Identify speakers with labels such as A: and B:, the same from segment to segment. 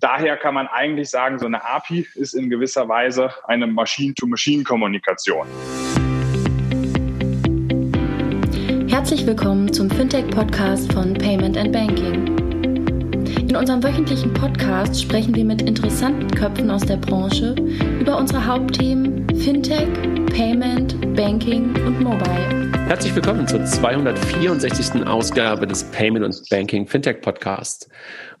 A: daher kann man eigentlich sagen, so eine API ist in gewisser Weise eine Machine-to-Machine-Kommunikation.
B: Herzlich willkommen zum Fintech-Podcast von Payment and Banking. In unserem wöchentlichen Podcast sprechen wir mit interessanten Köpfen aus der Branche über unsere Hauptthemen Fintech, Payment, Banking und Mobile.
C: Herzlich willkommen zur 264. Ausgabe des Payment und Banking Fintech Podcasts.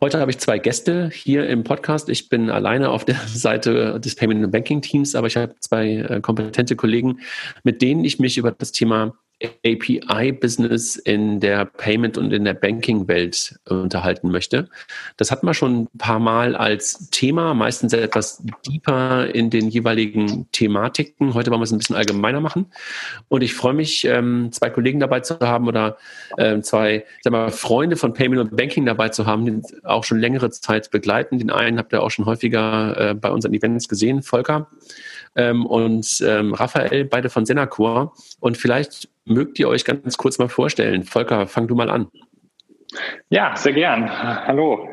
C: Heute habe ich zwei Gäste hier im Podcast. Ich bin alleine auf der Seite des Payment und Banking Teams, aber ich habe zwei äh, kompetente Kollegen, mit denen ich mich über das Thema API-Business in der Payment- und in der Banking-Welt unterhalten möchte. Das hatten wir schon ein paar Mal als Thema, meistens etwas deeper in den jeweiligen Thematiken. Heute wollen wir es ein bisschen allgemeiner machen. Und ich freue mich, ähm, zwei Kollegen dabei zu haben oder ähm, zwei sag mal, Freunde von Payment und Banking dabei zu haben, die auch schon längere Zeit begleiten. Den einen habt ihr auch schon häufiger äh, bei unseren Events gesehen, Volker ähm, und ähm, Raphael, beide von Senacor. Und vielleicht mögt ihr euch ganz kurz mal vorstellen. Volker, fang du mal an.
A: Ja, sehr gern. Hallo.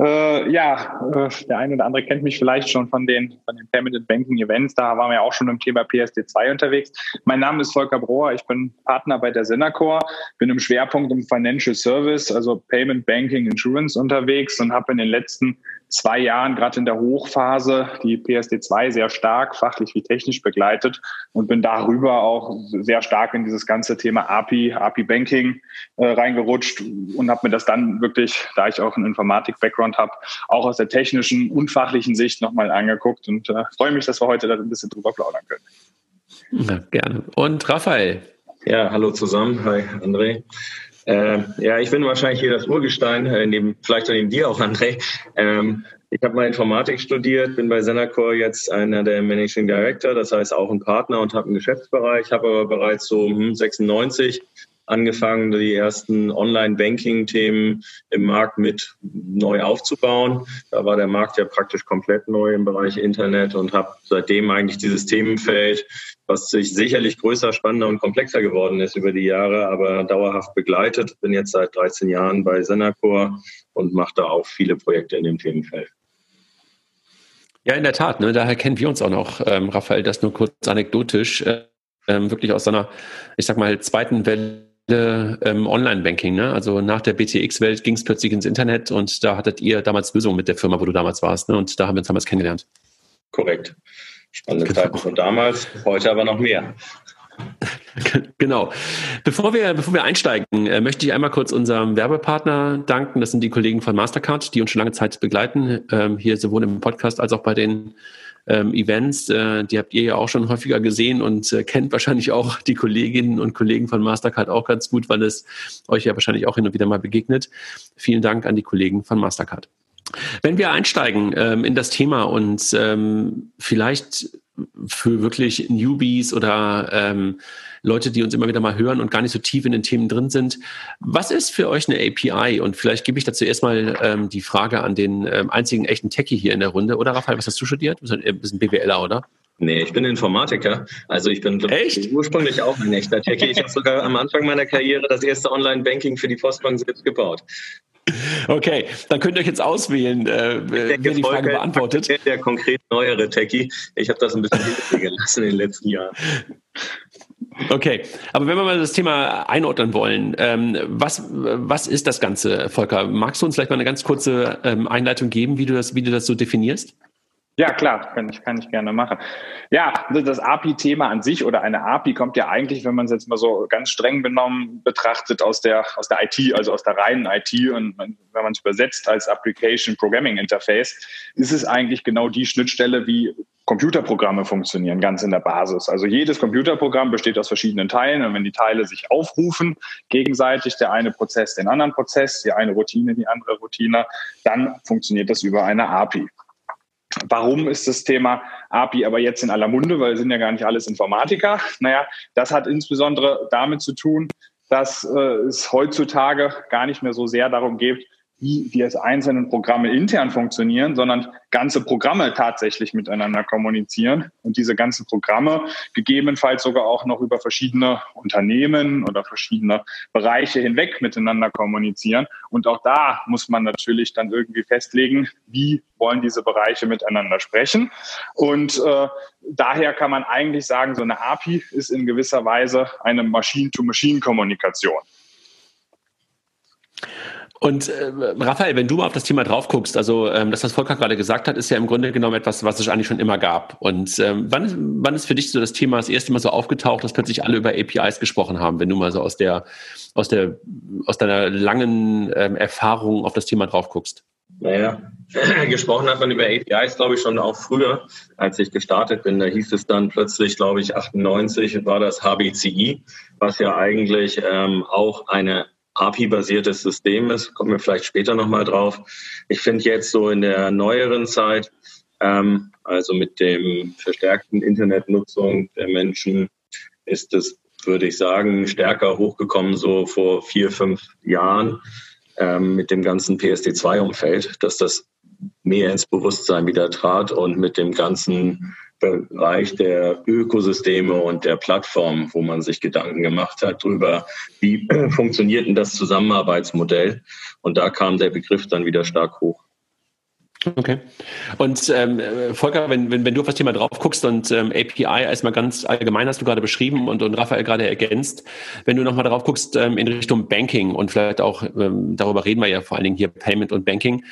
A: Äh, ja, äh, der eine oder andere kennt mich vielleicht schon von den, von den Payment Banking Events. Da waren wir auch schon im Thema PSD2 unterwegs. Mein Name ist Volker Brohr. Ich bin Partner bei der Senacor, bin im Schwerpunkt im Financial Service, also Payment Banking Insurance unterwegs und habe in den letzten zwei Jahren, gerade in der Hochphase, die PSD2 sehr stark fachlich wie technisch begleitet und bin darüber auch sehr stark in dieses ganze Thema API, API Banking äh, reingerutscht und habe mir das dann wirklich, da ich auch einen Informatik-Background habe, auch aus der technischen und fachlichen Sicht nochmal angeguckt und äh, freue mich, dass wir heute da ein bisschen drüber plaudern können.
C: Ja, gerne. Und Raphael.
D: Ja, hallo zusammen. Hi, André. Äh, ja, ich bin wahrscheinlich hier das Urgestein, äh, neben, vielleicht neben dir auch, André. Ähm, ich habe mal Informatik studiert, bin bei Senacor jetzt einer der Managing Director, das heißt auch ein Partner und habe einen Geschäftsbereich, habe aber bereits so hm, 96 angefangen, die ersten Online-Banking-Themen im Markt mit neu aufzubauen. Da war der Markt ja praktisch komplett neu im Bereich Internet und habe seitdem eigentlich dieses Themenfeld, was sich sicherlich größer, spannender und komplexer geworden ist über die Jahre, aber dauerhaft begleitet. Bin jetzt seit 13 Jahren bei Senacor und mache da auch viele Projekte in dem Themenfeld.
C: Ja, in der Tat. Ne? Daher kennen wir uns auch noch, ähm, Raphael, das nur kurz anekdotisch, äh, wirklich aus seiner, ich sag mal, zweiten Welle ähm, Online-Banking. Ne? Also nach der BTX-Welt ging es plötzlich ins Internet und da hattet ihr damals Lösungen mit der Firma, wo du damals warst. Ne? Und da haben wir uns damals kennengelernt.
D: Korrekt. Spannende genau. Zeiten von damals, heute aber noch mehr.
C: Genau. Bevor wir, bevor wir einsteigen, äh, möchte ich einmal kurz unserem Werbepartner danken. Das sind die Kollegen von Mastercard, die uns schon lange Zeit begleiten, ähm, hier sowohl im Podcast als auch bei den ähm, Events. Äh, die habt ihr ja auch schon häufiger gesehen und äh, kennt wahrscheinlich auch die Kolleginnen und Kollegen von Mastercard auch ganz gut, weil es euch ja wahrscheinlich auch hin und wieder mal begegnet. Vielen Dank an die Kollegen von Mastercard. Wenn wir einsteigen ähm, in das Thema und ähm, vielleicht für wirklich Newbies oder ähm, Leute, die uns immer wieder mal hören und gar nicht so tief in den Themen drin sind. Was ist für euch eine API? Und vielleicht gebe ich dazu erstmal ähm, die Frage an den ähm, einzigen echten Techie hier in der Runde. Oder Raphael, was hast du studiert? Du bist ein BWLer, oder?
D: Nee, ich bin Informatiker. Also ich bin
C: Echt?
D: ursprünglich auch ein echter Techie. Ich habe sogar am Anfang meiner Karriere das erste Online-Banking für die Postbank selbst gebaut.
C: Okay, dann könnt ihr euch jetzt auswählen, äh, wer die Frage beantwortet.
D: Der konkret neuere Techie. Ich habe das ein bisschen gelassen in den letzten Jahren.
C: Okay, aber wenn wir mal das Thema einordnen wollen, ähm, was, was ist das Ganze, Volker? Magst du uns vielleicht mal eine ganz kurze ähm, Einleitung geben, wie du das, wie du das so definierst?
A: Ja, klar, kann ich, kann ich gerne machen. Ja, das API-Thema an sich oder eine API kommt ja eigentlich, wenn man es jetzt mal so ganz streng benommen betrachtet, aus der, aus der IT, also aus der reinen IT und wenn man es übersetzt als Application Programming Interface, ist es eigentlich genau die Schnittstelle, wie Computerprogramme funktionieren, ganz in der Basis. Also jedes Computerprogramm besteht aus verschiedenen Teilen und wenn die Teile sich aufrufen, gegenseitig der eine Prozess den anderen Prozess, die eine Routine die andere Routine, dann funktioniert das über eine API. Warum ist das Thema API aber jetzt in aller Munde? Weil sind ja gar nicht alles Informatiker. Naja, das hat insbesondere damit zu tun, dass äh, es heutzutage gar nicht mehr so sehr darum geht, wie die einzelnen Programme intern funktionieren, sondern ganze Programme tatsächlich miteinander kommunizieren und diese ganzen Programme gegebenenfalls sogar auch noch über verschiedene Unternehmen oder verschiedene Bereiche hinweg miteinander kommunizieren. Und auch da muss man natürlich dann irgendwie festlegen, wie wollen diese Bereiche miteinander sprechen. Und äh, daher kann man eigentlich sagen, so eine API ist in gewisser Weise eine Machine-to-Machine-Kommunikation.
C: Und äh, Raphael, wenn du mal auf das Thema drauf guckst, also ähm, das, was Volker gerade gesagt hat, ist ja im Grunde genommen etwas, was es eigentlich schon immer gab. Und ähm, wann, wann ist für dich so das Thema das erste Mal so aufgetaucht, dass plötzlich alle über APIs gesprochen haben, wenn du mal so aus der aus der aus deiner langen ähm, Erfahrung auf das Thema drauf guckst?
D: Naja, gesprochen hat man über APIs, glaube ich, schon auch früher, als ich gestartet bin. Da hieß es dann plötzlich, glaube ich, 98 war das HBCI, was ja eigentlich ähm, auch eine API-basiertes System ist. Kommen wir vielleicht später nochmal drauf. Ich finde jetzt so in der neueren Zeit, ähm, also mit dem verstärkten Internetnutzung der Menschen, ist es, würde ich sagen, stärker hochgekommen, so vor vier, fünf Jahren ähm, mit dem ganzen PSD2-Umfeld, dass das mehr ins Bewusstsein wieder trat und mit dem ganzen Bereich der Ökosysteme und der Plattform, wo man sich Gedanken gemacht hat darüber, wie funktioniert denn das Zusammenarbeitsmodell. Und da kam der Begriff dann wieder stark hoch.
C: Okay. Und ähm, Volker, wenn, wenn, wenn du auf das Thema drauf guckst und ähm, API erstmal ganz allgemein hast du gerade beschrieben und, und Raphael gerade ergänzt, wenn du nochmal drauf guckst ähm, in Richtung Banking und vielleicht auch, ähm, darüber reden wir ja vor allen Dingen hier Payment und Banking,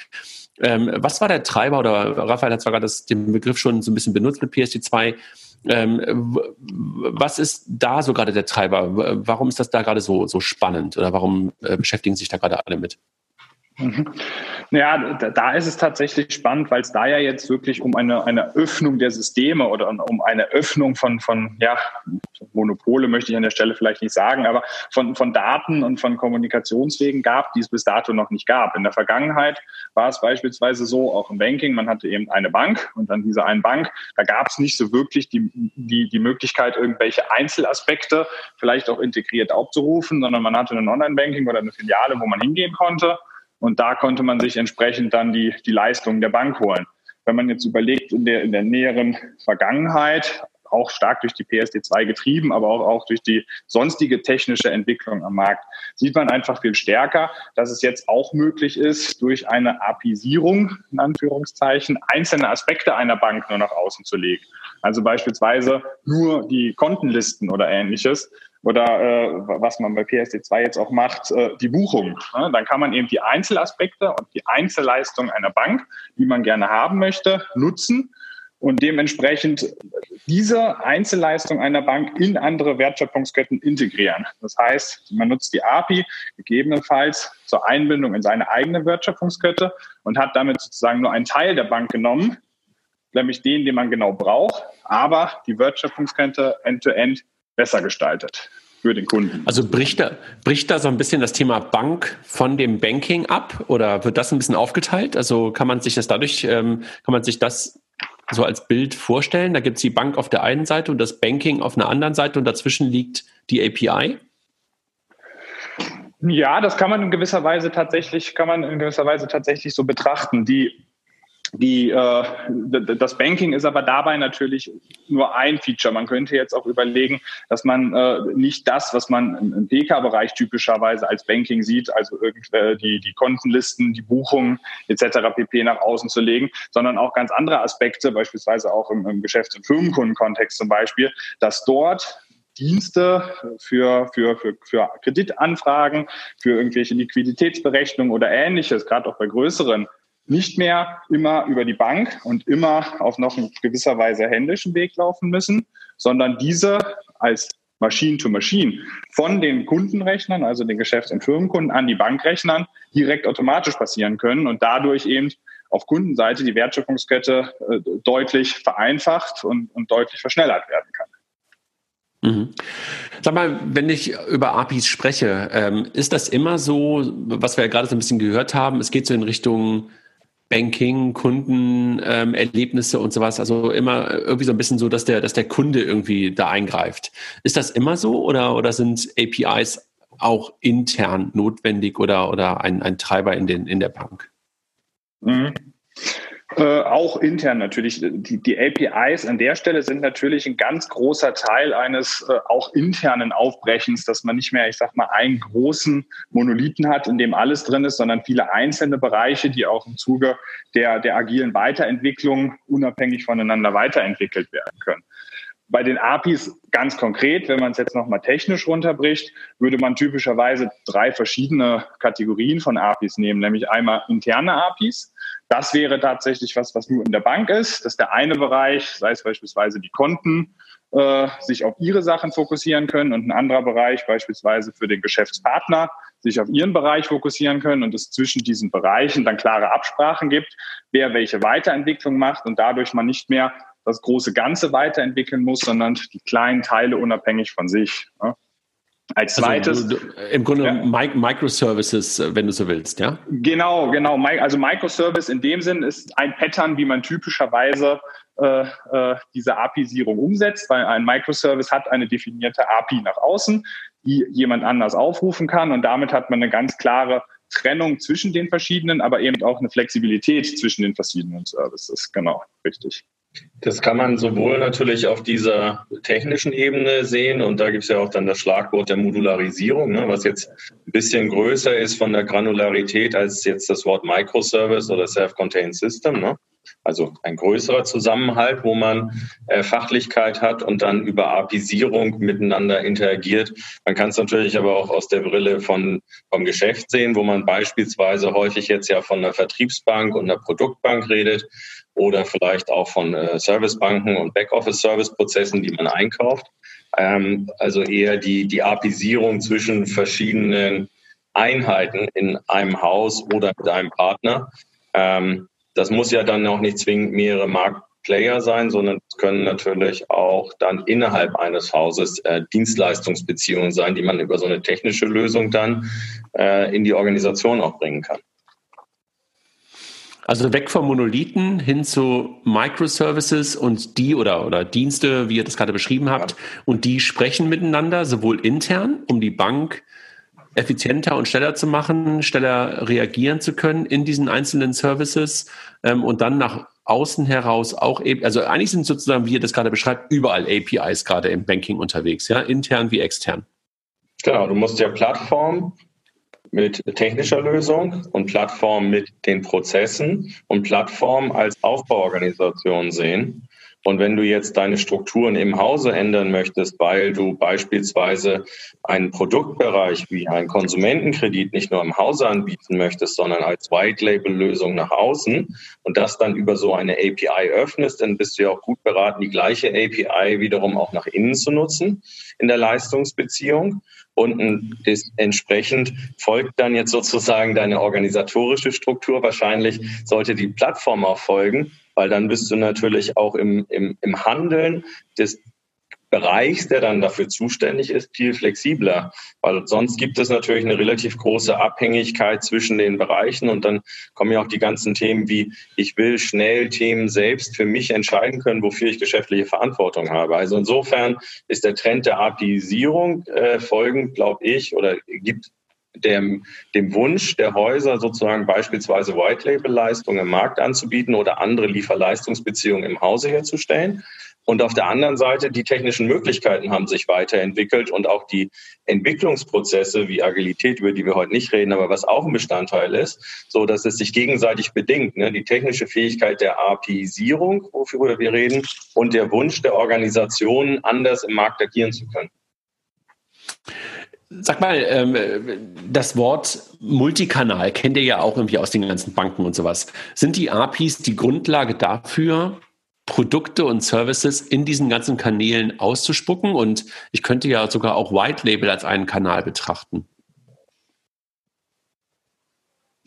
C: ähm, was war der Treiber, oder Raphael hat zwar gerade den Begriff schon so ein bisschen benutzt mit PSD2, ähm, was ist da so gerade der Treiber? Warum ist das da gerade so, so spannend oder warum äh, beschäftigen sich da gerade alle mit?
A: Mhm. Ja, da ist es tatsächlich spannend, weil es da ja jetzt wirklich um eine, eine Öffnung der Systeme oder um eine Öffnung von, von, ja, Monopole möchte ich an der Stelle vielleicht nicht sagen, aber von, von Daten und von Kommunikationswegen gab, die es bis dato noch nicht gab. In der Vergangenheit war es beispielsweise so, auch im Banking, man hatte eben eine Bank und an dieser einen Bank, da gab es nicht so wirklich die, die, die Möglichkeit, irgendwelche Einzelaspekte vielleicht auch integriert aufzurufen, sondern man hatte ein Online-Banking oder eine Filiale, wo man hingehen konnte und da konnte man sich entsprechend dann die, die Leistungen der Bank holen. Wenn man jetzt überlegt, in der, in der näheren Vergangenheit, auch stark durch die PSD2 getrieben, aber auch, auch durch die sonstige technische Entwicklung am Markt, sieht man einfach viel stärker, dass es jetzt auch möglich ist, durch eine APIsierung, in Anführungszeichen, einzelne Aspekte einer Bank nur nach außen zu legen. Also beispielsweise nur die Kontenlisten oder ähnliches oder äh, was man bei PSD2 jetzt auch macht, äh, die Buchung. Ne? Dann kann man eben die Einzelaspekte und die Einzelleistung einer Bank, die man gerne haben möchte, nutzen und dementsprechend diese Einzelleistung einer Bank in andere Wertschöpfungsketten integrieren. Das heißt, man nutzt die API gegebenenfalls zur Einbindung in seine eigene Wertschöpfungskette und hat damit sozusagen nur einen Teil der Bank genommen, nämlich den, den man genau braucht, aber die Wertschöpfungskette end-to-end besser gestaltet für den Kunden.
C: Also bricht da, bricht da so ein bisschen das Thema Bank von dem Banking ab oder wird das ein bisschen aufgeteilt? Also kann man sich das dadurch, ähm, kann man sich das so als Bild vorstellen? Da gibt es die Bank auf der einen Seite und das Banking auf einer anderen Seite und dazwischen liegt die API?
A: Ja, das kann man in gewisser Weise tatsächlich, kann man in gewisser Weise tatsächlich so betrachten. Die die, äh, das Banking ist aber dabei natürlich nur ein Feature. Man könnte jetzt auch überlegen, dass man äh, nicht das, was man im PK-Bereich typischerweise als Banking sieht, also irgendwie die, die Kontenlisten, die Buchungen etc. pp. nach außen zu legen, sondern auch ganz andere Aspekte, beispielsweise auch im, im Geschäfts- und Firmenkundenkontext zum Beispiel, dass dort Dienste für, für, für, für Kreditanfragen, für irgendwelche Liquiditätsberechnungen oder ähnliches, gerade auch bei größeren nicht mehr immer über die Bank und immer auf noch in gewisser Weise händischen Weg laufen müssen, sondern diese als Machine to Machine von den Kundenrechnern, also den Geschäfts- und Firmenkunden an die Bankrechnern direkt automatisch passieren können und dadurch eben auf Kundenseite die Wertschöpfungskette äh, deutlich vereinfacht und, und deutlich verschnellert werden kann.
C: Mhm. Sag mal, wenn ich über APIs spreche, ähm, ist das immer so, was wir ja gerade so ein bisschen gehört haben, es geht so in Richtung Banking, Kundenerlebnisse ähm, und sowas. Also immer irgendwie so ein bisschen so, dass der, dass der Kunde irgendwie da eingreift. Ist das immer so oder, oder sind APIs auch intern notwendig oder, oder ein, ein Treiber in, den, in der Bank?
A: Mhm. Äh, auch intern natürlich. Die, die APIs an der Stelle sind natürlich ein ganz großer Teil eines äh, auch internen Aufbrechens, dass man nicht mehr, ich sag mal, einen großen Monolithen hat, in dem alles drin ist, sondern viele einzelne Bereiche, die auch im Zuge der, der agilen Weiterentwicklung unabhängig voneinander weiterentwickelt werden können. Bei den APIs ganz konkret, wenn man es jetzt nochmal technisch runterbricht, würde man typischerweise drei verschiedene Kategorien von APIs nehmen, nämlich einmal interne APIs. Das wäre tatsächlich was, was nur in der Bank ist. Das ist der eine Bereich, sei es beispielsweise die Konten, äh, sich auf ihre Sachen fokussieren können und ein anderer Bereich beispielsweise für den Geschäftspartner sich auf ihren Bereich fokussieren können und es zwischen diesen Bereichen dann klare Absprachen gibt, wer welche Weiterentwicklung macht und dadurch man nicht mehr das große Ganze weiterentwickeln muss, sondern die kleinen Teile unabhängig von sich. Ja. Als also, zweites.
C: Also, Im Grunde ja. Microservices, wenn du so willst, ja?
A: Genau, genau. Also Microservice in dem Sinn ist ein Pattern, wie man typischerweise äh, äh, diese API-Sierung umsetzt, weil ein Microservice hat eine definierte API nach außen, die jemand anders aufrufen kann und damit hat man eine ganz klare Trennung zwischen den verschiedenen, aber eben auch eine Flexibilität zwischen den verschiedenen Services. Genau, richtig.
D: Das kann man sowohl natürlich auf dieser technischen Ebene sehen und da gibt es ja auch dann das Schlagwort der Modularisierung, ne, was jetzt ein bisschen größer ist von der Granularität als jetzt das Wort Microservice oder Self-Contained System. Ne? Also ein größerer Zusammenhalt, wo man äh, Fachlichkeit hat und dann über Apisierung miteinander interagiert. Man kann es natürlich aber auch aus der Brille von, vom Geschäft sehen, wo man beispielsweise häufig jetzt ja von einer Vertriebsbank und einer Produktbank redet oder vielleicht auch von äh, Servicebanken und Backoffice-Service-Prozessen, die man einkauft. Ähm, also eher die, die Apisierung zwischen verschiedenen Einheiten in einem Haus oder mit einem Partner. Ähm, das muss ja dann auch nicht zwingend mehrere Marktplayer sein, sondern es können natürlich auch dann innerhalb eines Hauses äh, Dienstleistungsbeziehungen sein, die man über so eine technische Lösung dann äh, in die Organisation auch bringen kann.
C: Also weg vom Monolithen hin zu Microservices und die oder, oder Dienste, wie ihr das gerade beschrieben habt, und die sprechen miteinander, sowohl intern, um die Bank effizienter und schneller zu machen, schneller reagieren zu können in diesen einzelnen Services ähm, und dann nach außen heraus auch, also eigentlich sind sozusagen, wie ihr das gerade beschreibt, überall APIs gerade im Banking unterwegs, ja, intern wie extern.
D: Genau, du musst ja Plattform mit technischer Lösung und Plattform mit den Prozessen und Plattform als Aufbauorganisation sehen. Und wenn du jetzt deine Strukturen im Hause ändern möchtest, weil du beispielsweise einen Produktbereich wie einen Konsumentenkredit nicht nur im Hause anbieten möchtest, sondern als White-Label-Lösung nach außen und das dann über so eine API öffnest, dann bist du ja auch gut beraten, die gleiche API wiederum auch nach innen zu nutzen in der Leistungsbeziehung. Und entsprechend folgt dann jetzt sozusagen deine organisatorische Struktur. Wahrscheinlich sollte die Plattform auch folgen, weil dann bist du natürlich auch im, im, im Handeln des Bereichs, der dann dafür zuständig ist, viel flexibler. Weil sonst gibt es natürlich eine relativ große Abhängigkeit zwischen den Bereichen und dann kommen ja auch die ganzen Themen wie, ich will schnell Themen selbst für mich entscheiden können, wofür ich geschäftliche Verantwortung habe. Also insofern ist der Trend der APIisierung äh, folgend, glaube ich, oder gibt dem, dem Wunsch der Häuser sozusagen beispielsweise White-Label-Leistungen im Markt anzubieten oder andere Lieferleistungsbeziehungen im Hause herzustellen. Und auf der anderen Seite, die technischen Möglichkeiten haben sich weiterentwickelt und auch die Entwicklungsprozesse wie Agilität, über die wir heute nicht reden, aber was auch ein Bestandteil ist, so dass es sich gegenseitig bedingt. Ne? Die technische Fähigkeit der APIisierung, wofür wir reden, und der Wunsch der Organisationen, anders im Markt agieren zu können.
C: Sag mal, ähm, das Wort Multikanal kennt ihr ja auch irgendwie aus den ganzen Banken und sowas. Sind die APIs die Grundlage dafür, Produkte und Services in diesen ganzen Kanälen auszuspucken? Und ich könnte ja sogar auch White Label als einen Kanal betrachten.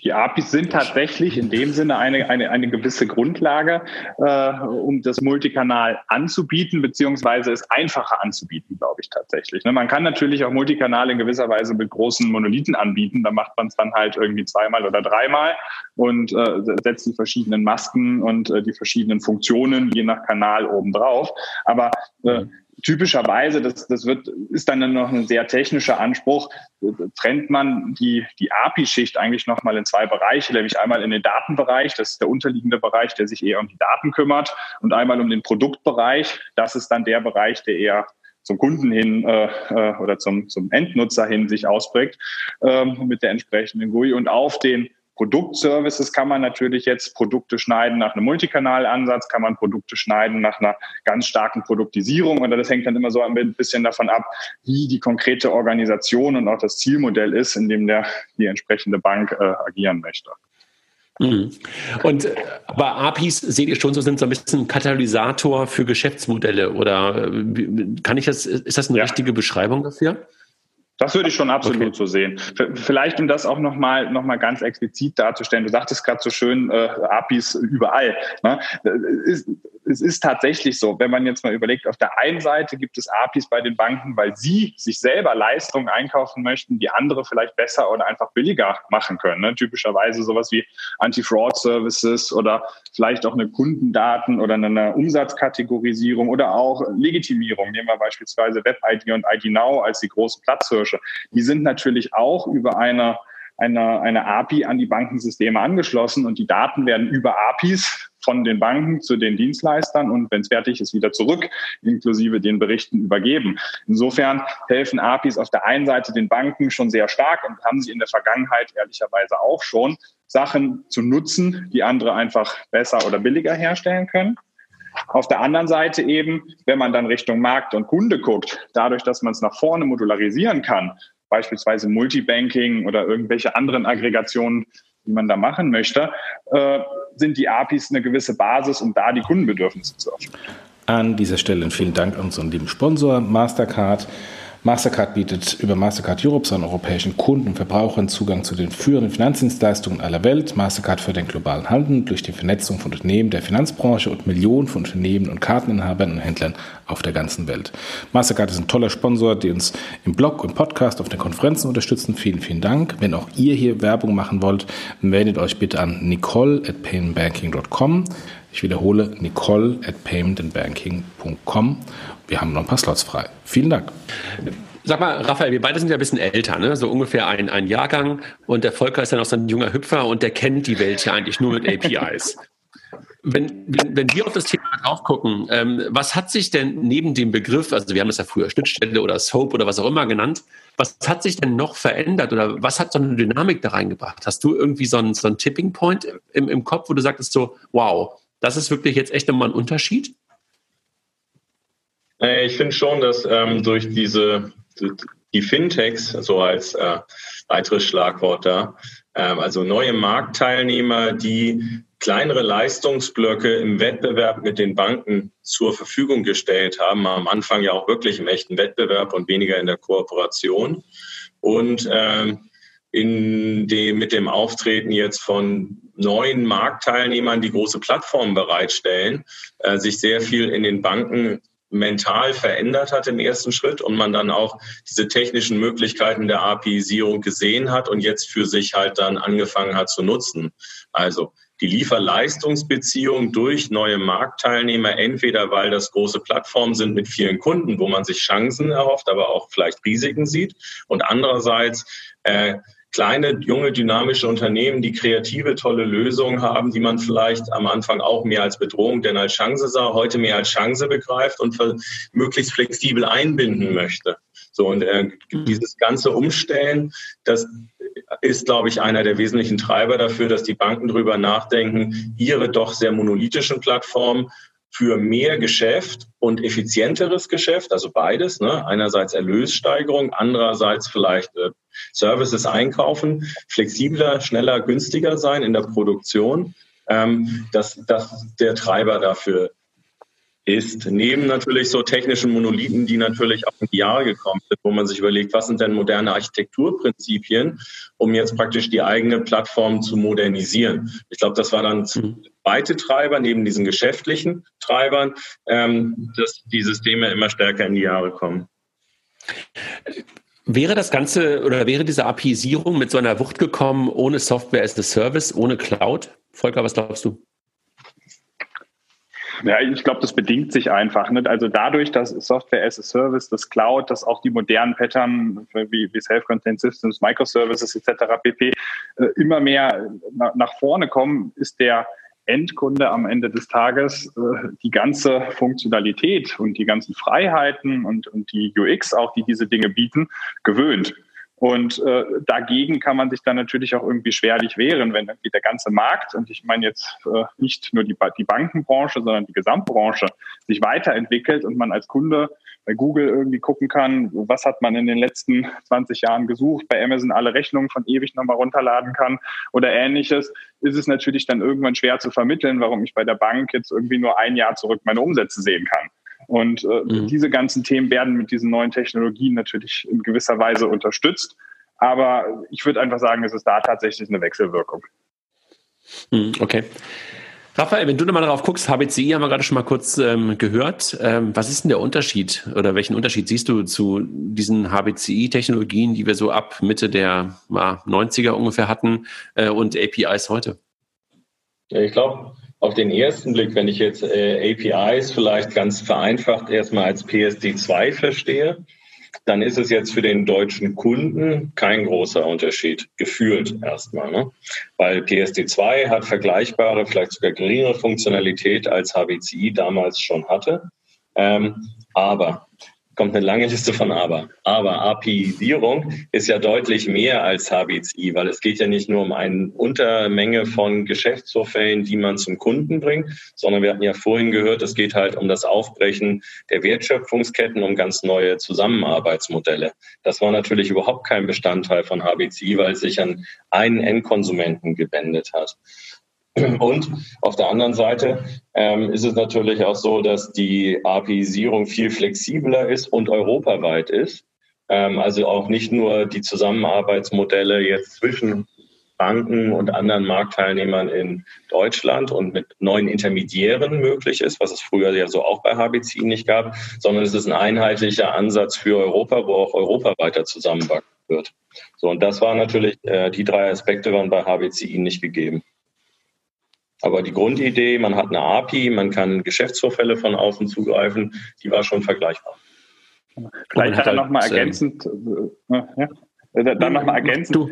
A: Die APIs sind tatsächlich in dem Sinne eine, eine, eine gewisse Grundlage, äh, um das Multikanal anzubieten, beziehungsweise es einfacher anzubieten, glaube ich tatsächlich. Ne? Man kann natürlich auch Multikanal in gewisser Weise mit großen Monolithen anbieten. Da macht man es dann halt irgendwie zweimal oder dreimal und äh, setzt die verschiedenen Masken und äh, die verschiedenen Funktionen je nach Kanal oben drauf. Aber äh, typischerweise, das, das wird, ist dann noch ein sehr technischer Anspruch, trennt man die, die API-Schicht eigentlich nochmal in zwei Bereiche, nämlich einmal in den Datenbereich, das ist der unterliegende Bereich, der sich eher um die Daten kümmert, und einmal um den Produktbereich, das ist dann der Bereich, der eher zum Kunden hin äh, äh oder zum, zum Endnutzer hin sich ausprägt ähm, mit der entsprechenden GUI. Und auf den Produktservices kann man natürlich jetzt Produkte schneiden nach einem Multikanalansatz, kann man Produkte schneiden nach einer ganz starken Produktisierung. Und das hängt dann immer so ein bisschen davon ab, wie die konkrete Organisation und auch das Zielmodell ist, in dem der, die entsprechende Bank äh, agieren möchte.
C: Mhm. Und äh, aber APIs seht ihr schon so sind so ein bisschen Katalysator für Geschäftsmodelle oder äh, kann ich das ist das eine ja. richtige Beschreibung dafür?
A: Das würde ich schon absolut okay. so sehen. Vielleicht, um das auch nochmal noch mal ganz explizit darzustellen, du sagtest gerade so schön, äh, APIs überall. Ne? Es, es ist tatsächlich so, wenn man jetzt mal überlegt, auf der einen Seite gibt es APIs bei den Banken, weil sie sich selber Leistungen einkaufen möchten, die andere vielleicht besser oder einfach billiger machen können. Ne? Typischerweise sowas wie Anti-Fraud-Services oder vielleicht auch eine Kundendaten oder eine Umsatzkategorisierung oder auch Legitimierung. Nehmen wir beispielsweise Web-ID und ID Now als die große Platzhirsch Platzhirsche. Die sind natürlich auch über eine, eine, eine API an die Bankensysteme angeschlossen und die Daten werden über APIs von den Banken zu den Dienstleistern und wenn es fertig ist, wieder zurück, inklusive den Berichten übergeben. Insofern helfen APIs auf der einen Seite den Banken schon sehr stark und haben sie in der Vergangenheit ehrlicherweise auch schon, Sachen zu nutzen, die andere einfach besser oder billiger herstellen können. Auf der anderen Seite eben, wenn man dann Richtung Markt und Kunde guckt, dadurch, dass man es nach vorne modularisieren kann, beispielsweise Multibanking oder irgendwelche anderen Aggregationen, die man da machen möchte, äh, sind die APIs eine gewisse Basis, um da die Kundenbedürfnisse zu erfüllen.
E: An dieser Stelle vielen Dank an unseren lieben Sponsor Mastercard. Mastercard bietet über Mastercard Europe seinen europäischen Kunden und Verbrauchern Zugang zu den führenden Finanzdienstleistungen aller Welt. Mastercard für den globalen Handel durch die Vernetzung von Unternehmen der Finanzbranche und Millionen von Unternehmen und Karteninhabern und Händlern auf der ganzen Welt. Mastercard ist ein toller Sponsor, die uns im Blog und Podcast auf den Konferenzen unterstützen. Vielen, vielen Dank. Wenn auch ihr hier Werbung machen wollt, meldet euch bitte an nicole at paymentbanking.com. Ich wiederhole, nicole at paymentandbanking.com. Wir haben noch ein paar Slots frei. Vielen Dank.
C: Sag mal, Raphael, wir beide sind ja ein bisschen älter, ne? so ungefähr ein, ein Jahrgang. Und der Volker ist ja noch so ein junger Hüpfer und der kennt die Welt ja eigentlich nur mit APIs. Wenn, wenn, wenn wir auf das Thema drauf gucken, ähm, was hat sich denn neben dem Begriff, also wir haben das ja früher Schnittstelle oder Soap oder was auch immer genannt, was hat sich denn noch verändert oder was hat so eine Dynamik da reingebracht? Hast du irgendwie so einen, so einen Tipping Point im, im Kopf, wo du sagtest so, wow, das ist wirklich jetzt echt nochmal ein Unterschied?
D: Ich finde schon, dass ähm, durch diese die Fintechs, so als äh, weiteres Schlagwort da, ähm, also neue Marktteilnehmer, die kleinere Leistungsblöcke im Wettbewerb mit den Banken zur Verfügung gestellt haben, am Anfang ja auch wirklich im echten Wettbewerb und weniger in der Kooperation. Und ähm, in dem, mit dem Auftreten jetzt von neuen Marktteilnehmern, die große Plattformen bereitstellen, äh, sich sehr viel in den Banken mental verändert hat im ersten Schritt und man dann auch diese technischen Möglichkeiten der API-Sierung gesehen hat und jetzt für sich halt dann angefangen hat zu nutzen. Also die Lieferleistungsbeziehung durch neue Marktteilnehmer, entweder weil das große Plattformen sind mit vielen Kunden, wo man sich Chancen erhofft, aber auch vielleicht Risiken sieht, und andererseits äh, kleine, junge, dynamische Unternehmen, die kreative, tolle Lösungen haben, die man vielleicht am Anfang auch mehr als Bedrohung denn als Chance sah, heute mehr als Chance begreift und möglichst flexibel einbinden möchte. So, und äh, dieses ganze Umstellen, das ist, glaube ich, einer der wesentlichen Treiber dafür, dass die Banken darüber nachdenken, ihre doch sehr monolithischen Plattformen für mehr Geschäft und effizienteres Geschäft, also beides, ne? einerseits Erlössteigerung, andererseits vielleicht äh, Services einkaufen, flexibler, schneller, günstiger sein in der Produktion, ähm, dass das der Treiber dafür ist. Neben natürlich so technischen Monolithen, die natürlich auch in die Jahre gekommen sind, wo man sich überlegt, was sind denn moderne Architekturprinzipien, um jetzt praktisch die eigene Plattform zu modernisieren. Ich glaube, das war dann mhm. zweite Treiber neben diesen geschäftlichen Treibern, ähm, dass die Systeme immer stärker in die Jahre kommen.
C: Wäre das Ganze oder wäre diese API-Sierung mit so einer Wucht gekommen ohne Software as a Service, ohne Cloud? Volker, was glaubst du?
A: Ja, ich glaube, das bedingt sich einfach. Ne? Also dadurch, dass Software as a Service, das Cloud, dass auch die modernen Pattern wie, wie Self-Contained Systems, Microservices etc. pp. Äh, immer mehr nach vorne kommen, ist der Endkunde am Ende des Tages äh, die ganze Funktionalität und die ganzen Freiheiten und, und die UX auch, die diese Dinge bieten, gewöhnt. Und äh, dagegen kann man sich dann natürlich auch irgendwie schwerlich wehren, wenn irgendwie der ganze Markt, und ich meine jetzt äh, nicht nur die, die Bankenbranche, sondern die Gesamtbranche, sich weiterentwickelt und man als Kunde bei Google irgendwie gucken kann, was hat man in den letzten 20 Jahren gesucht, bei Amazon alle Rechnungen von ewig nochmal runterladen kann oder ähnliches, ist es natürlich dann irgendwann schwer zu vermitteln, warum ich bei der Bank jetzt irgendwie nur ein Jahr zurück meine Umsätze sehen kann. Und äh, mhm. diese ganzen Themen werden mit diesen neuen Technologien natürlich in gewisser Weise unterstützt. Aber ich würde einfach sagen, es ist da tatsächlich eine Wechselwirkung.
C: Mhm, okay. Raphael, wenn du nochmal darauf guckst, HBCI haben wir gerade schon mal kurz ähm, gehört. Ähm, was ist denn der Unterschied oder welchen Unterschied siehst du zu diesen HBCI-Technologien, die wir so ab Mitte der ja, 90er ungefähr hatten äh, und APIs heute?
D: Ja, ich glaube, auf den ersten Blick, wenn ich jetzt äh, APIs vielleicht ganz vereinfacht erstmal als PSD2 verstehe, dann ist es jetzt für den deutschen Kunden kein großer Unterschied, gefühlt erstmal. Ne? Weil PSD2 hat vergleichbare, vielleicht sogar geringere Funktionalität als HBCI damals schon hatte. Ähm, aber kommt eine lange Liste von Aber. Aber API-Sierung ist ja deutlich mehr als HBCI, weil es geht ja nicht nur um eine Untermenge von Geschäftsvorfällen, die man zum Kunden bringt, sondern wir hatten ja vorhin gehört, es geht halt um das Aufbrechen der Wertschöpfungsketten, um ganz neue Zusammenarbeitsmodelle. Das war natürlich überhaupt kein Bestandteil von HBCI, weil es sich an einen Endkonsumenten gewendet hat. Und auf der anderen Seite ähm, ist es natürlich auch so, dass die API-Sierung viel flexibler ist und europaweit ist. Ähm, also auch nicht nur die Zusammenarbeitsmodelle jetzt zwischen Banken und anderen Marktteilnehmern in Deutschland und mit neuen Intermediären möglich ist, was es früher ja so auch bei HBCI nicht gab, sondern es ist ein einheitlicher Ansatz für Europa, wo auch Europa weiter zusammenwachsen wird. So, und das war natürlich, äh, die drei Aspekte waren bei HBCI nicht gegeben. Aber die Grundidee, man hat eine API, man kann Geschäftsvorfälle von außen zugreifen, die war schon vergleichbar.
A: Vielleicht hat er nochmal ähm, ergänzend, äh, ja, äh, dann nochmal ergänzend. Du.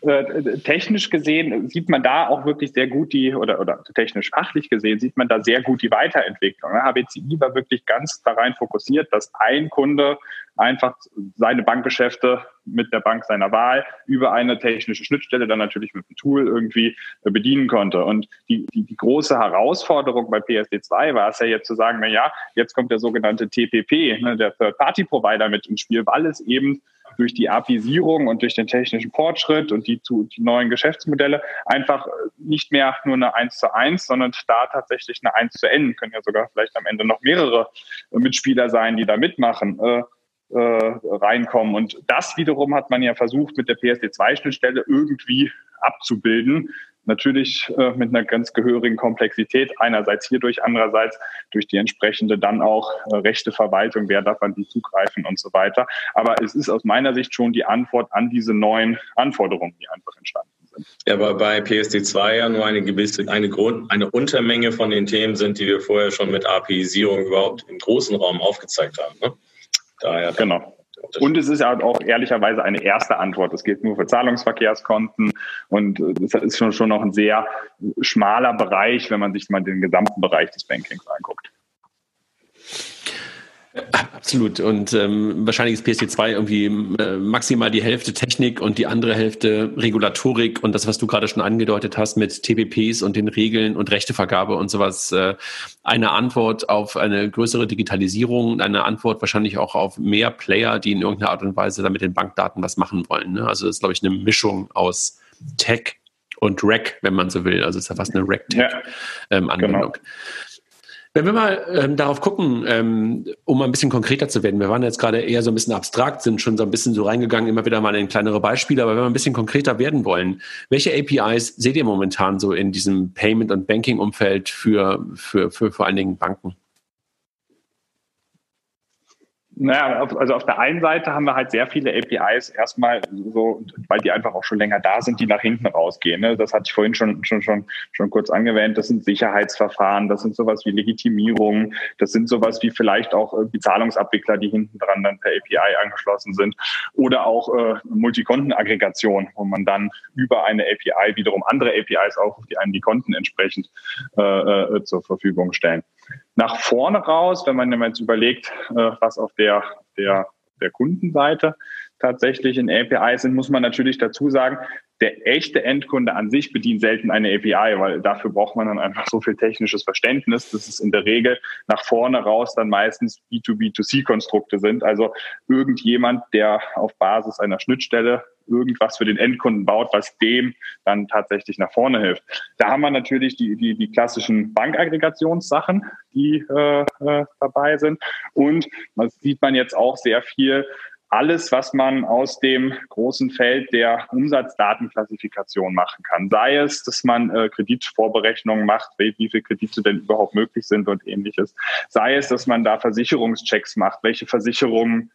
A: Äh, technisch gesehen sieht man da auch wirklich sehr gut die, oder, oder technisch fachlich gesehen sieht man da sehr gut die Weiterentwicklung. HBCI war wirklich ganz darein fokussiert, dass ein Kunde einfach seine Bankgeschäfte mit der Bank seiner Wahl über eine technische Schnittstelle dann natürlich mit dem Tool irgendwie bedienen konnte. Und die, die, die große Herausforderung bei PSD2 war es ja jetzt zu sagen, na ja, jetzt kommt der sogenannte TPP, ne, der Third-Party-Provider mit ins Spiel, weil es eben durch die API-Sierung und durch den technischen Fortschritt und die, die neuen Geschäftsmodelle einfach nicht mehr nur eine 1 zu 1, sondern da tatsächlich eine 1 zu N, können ja sogar vielleicht am Ende noch mehrere Mitspieler sein, die da mitmachen. Äh, äh, reinkommen. Und das wiederum hat man ja versucht, mit der PSD2-Schnittstelle irgendwie abzubilden. Natürlich äh, mit einer ganz gehörigen Komplexität, einerseits hierdurch, andererseits durch die entsprechende dann auch äh, rechte Verwaltung, wer darf an die zugreifen und so weiter. Aber es ist aus meiner Sicht schon die Antwort an diese neuen Anforderungen, die einfach entstanden sind.
D: Ja, aber bei PSD2 ja nur eine gewisse, eine Grund, eine Untermenge von den Themen sind, die wir vorher schon mit API-Sierung überhaupt im großen Raum aufgezeigt haben. Ne?
A: Daher genau. Und es ist ja auch ehrlicherweise eine erste Antwort. Es gilt nur für Zahlungsverkehrskonten und das ist schon, schon noch ein sehr schmaler Bereich, wenn man sich mal den gesamten Bereich des Bankings anguckt.
C: Absolut. Und ähm, wahrscheinlich ist PSD2 irgendwie äh, maximal die Hälfte Technik und die andere Hälfte Regulatorik und das, was du gerade schon angedeutet hast mit TPPs und den Regeln und Rechtevergabe und sowas. Äh, eine Antwort auf eine größere Digitalisierung, eine Antwort wahrscheinlich auch auf mehr Player, die in irgendeiner Art und Weise damit den Bankdaten was machen wollen. Ne? Also das ist, glaube ich, eine Mischung aus Tech und Rec, wenn man so will. Also es ist ja fast eine Rec-Tech-Anwendung. Ja, ähm, genau. Wenn wir mal ähm, darauf gucken, ähm, um ein bisschen konkreter zu werden, wir waren jetzt gerade eher so ein bisschen abstrakt, sind schon so ein bisschen so reingegangen, immer wieder mal in kleinere Beispiele, aber wenn wir ein bisschen konkreter werden wollen, welche APIs seht ihr momentan so in diesem Payment- und Banking-Umfeld für, für, für vor allen Dingen Banken?
A: Naja, also auf der einen Seite haben wir halt sehr viele APIs erstmal so, weil die einfach auch schon länger da sind, die nach hinten rausgehen. Ne? Das hatte ich vorhin schon, schon, schon, schon kurz angewähnt. Das sind Sicherheitsverfahren, das sind sowas wie Legitimierung, das sind sowas wie vielleicht auch die Zahlungsabwickler, die hinten dran dann per API angeschlossen sind oder auch äh, Multikontenaggregation, wo man dann über eine API wiederum andere APIs aufruft, die einem die Konten entsprechend äh, äh, zur Verfügung stellen nach vorne raus, wenn man jetzt überlegt, äh, was auf der, der, der Kundenseite tatsächlich in API sind, muss man natürlich dazu sagen, der echte Endkunde an sich bedient selten eine API, weil dafür braucht man dann einfach so viel technisches Verständnis, dass es in der Regel nach vorne raus dann meistens B2B2C-Konstrukte sind. Also irgendjemand, der auf Basis einer Schnittstelle irgendwas für den Endkunden baut, was dem dann tatsächlich nach vorne hilft. Da haben wir natürlich die, die, die klassischen Bankaggregationssachen, die äh, äh, dabei sind. Und das sieht man jetzt auch sehr viel alles, was man aus dem großen Feld der Umsatzdatenklassifikation machen kann. Sei es, dass man äh, Kreditvorberechnungen macht, wie, wie viele Kredite denn überhaupt möglich sind und ähnliches. Sei es, dass man da Versicherungschecks macht, welche Versicherungen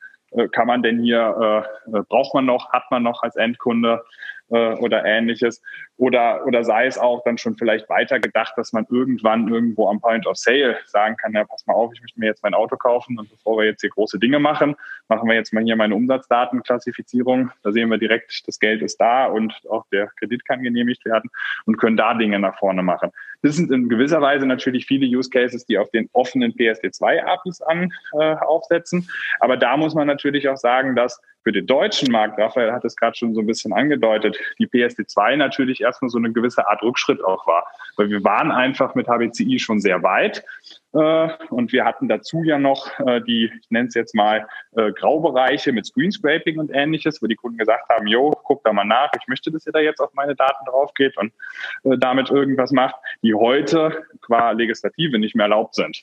A: kann man denn hier, äh, äh, braucht man noch, hat man noch als Endkunde äh, oder ähnliches. Oder, oder sei es auch dann schon vielleicht weiter gedacht, dass man irgendwann irgendwo am Point of Sale sagen kann, ja, pass mal auf, ich möchte mir jetzt mein Auto kaufen und bevor wir jetzt hier große Dinge machen, machen wir jetzt mal hier meine Umsatzdatenklassifizierung. Da sehen wir direkt, das Geld ist da und auch der Kredit kann genehmigt werden und können da Dinge nach vorne machen. Das sind in gewisser Weise natürlich viele Use Cases, die auf den offenen PSD2 APIs an, äh, aufsetzen. Aber da muss man natürlich auch sagen, dass für den deutschen Markt, Raphael hat es gerade schon so ein bisschen angedeutet, die PSD2 natürlich erstmal so eine gewisse Art Rückschritt auch war. Weil wir waren einfach mit HBCI schon sehr weit. Äh, und wir hatten dazu ja noch äh, die, ich nenne es jetzt mal, äh, Graubereiche mit Screenscraping und ähnliches, wo die Kunden gesagt haben, jo, guck da mal nach, ich möchte, dass ihr da jetzt auf meine Daten drauf geht und damit irgendwas macht, die heute qua Legislative nicht mehr erlaubt sind.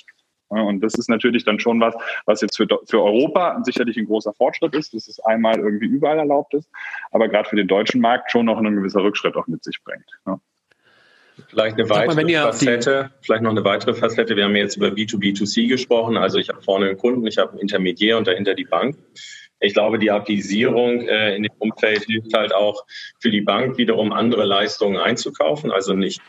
A: Und das ist natürlich dann schon was, was jetzt für, für Europa sicherlich ein großer Fortschritt ist, dass es einmal irgendwie überall erlaubt ist, aber gerade für den deutschen Markt schon noch ein gewisser Rückschritt auch mit sich bringt. Ja.
D: Vielleicht eine weitere mal, Facette, vielleicht noch eine weitere Facette. Wir haben jetzt über B2B2C gesprochen. Also ich habe vorne einen Kunden, ich habe einen Intermediär und dahinter die Bank. Ich glaube, die Apisierung äh, in dem Umfeld hilft halt auch für die Bank wiederum andere Leistungen einzukaufen. Also nicht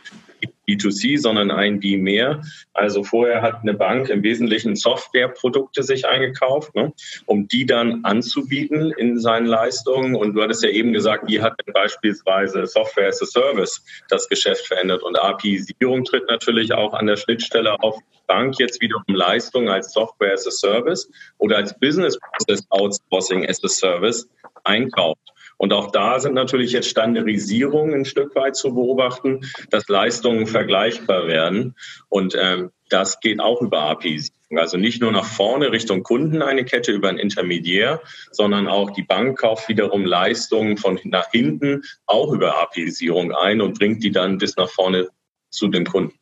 D: B2C, sondern ein B mehr. Also vorher hat eine Bank im Wesentlichen Softwareprodukte sich eingekauft, ne, um die dann anzubieten in seinen Leistungen. Und du hattest ja eben gesagt, wie hat denn beispielsweise Software as a Service das Geschäft verändert? Und API-Sierung tritt natürlich auch an der Schnittstelle auf. Bank jetzt wiederum Leistungen als Software as a Service oder als Business Process Outsourcing as a Service einkauft. Und auch da sind natürlich jetzt Standardisierungen ein Stück weit zu beobachten, dass Leistungen vergleichbar werden. Und ähm, das geht auch über APIs. Also nicht nur nach vorne Richtung Kunden eine Kette über ein Intermediär, sondern auch die Bank kauft wiederum Leistungen von nach hinten auch über API-Sierung ein und bringt die dann bis nach vorne zu den Kunden.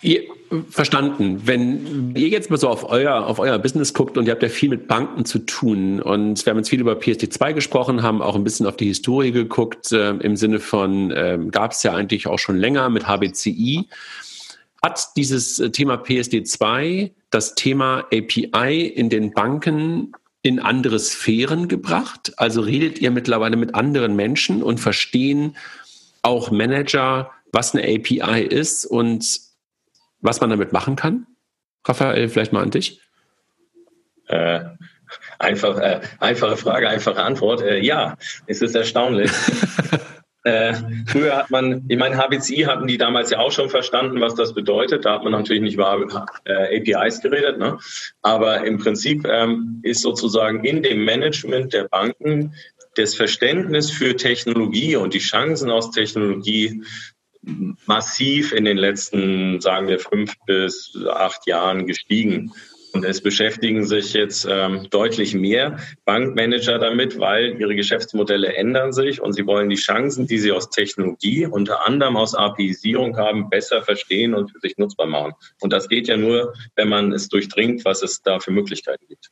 C: Ihr, verstanden. Wenn ihr jetzt mal so auf euer, auf euer Business guckt und ihr habt ja viel mit Banken zu tun und wir haben jetzt viel über PSD2 gesprochen, haben auch ein bisschen auf die Historie geguckt, äh, im Sinne von, äh, gab es ja eigentlich auch schon länger mit HBCI. Hat dieses äh, Thema PSD2 das Thema API in den Banken in andere Sphären gebracht? Also redet ihr mittlerweile mit anderen Menschen und verstehen auch Manager, was eine API ist und was man damit machen kann? Raphael, vielleicht mal an dich.
D: Äh, einfach, äh, einfache Frage, einfache Antwort. Äh, ja, es ist erstaunlich. Äh, früher hat man, ich meine, HBCI hatten die damals ja auch schon verstanden, was das bedeutet. Da hat man natürlich nicht über äh, APIs geredet, ne? aber im Prinzip ähm, ist sozusagen in dem Management der Banken das Verständnis für Technologie und die Chancen aus Technologie massiv in den letzten, sagen wir, fünf bis acht Jahren gestiegen. Und es beschäftigen sich jetzt ähm, deutlich mehr Bankmanager damit, weil ihre Geschäftsmodelle ändern sich und sie wollen die Chancen, die sie aus Technologie, unter anderem aus APIisierung haben, besser verstehen und für sich nutzbar machen. Und das geht ja nur, wenn man es durchdringt, was es da für Möglichkeiten gibt.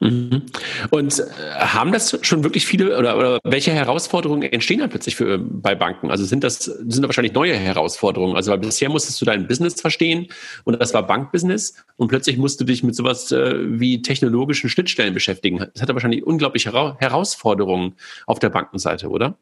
C: Mhm. Und äh, haben das schon wirklich viele oder, oder welche Herausforderungen entstehen dann plötzlich für, bei Banken? Also sind das sind da wahrscheinlich neue Herausforderungen? Also weil bisher musstest du dein Business verstehen und das war Bankbusiness und plötzlich musst du dich mit sowas äh, wie technologischen Schnittstellen beschäftigen. Das hat wahrscheinlich unglaubliche Herausforderungen auf der Bankenseite, oder?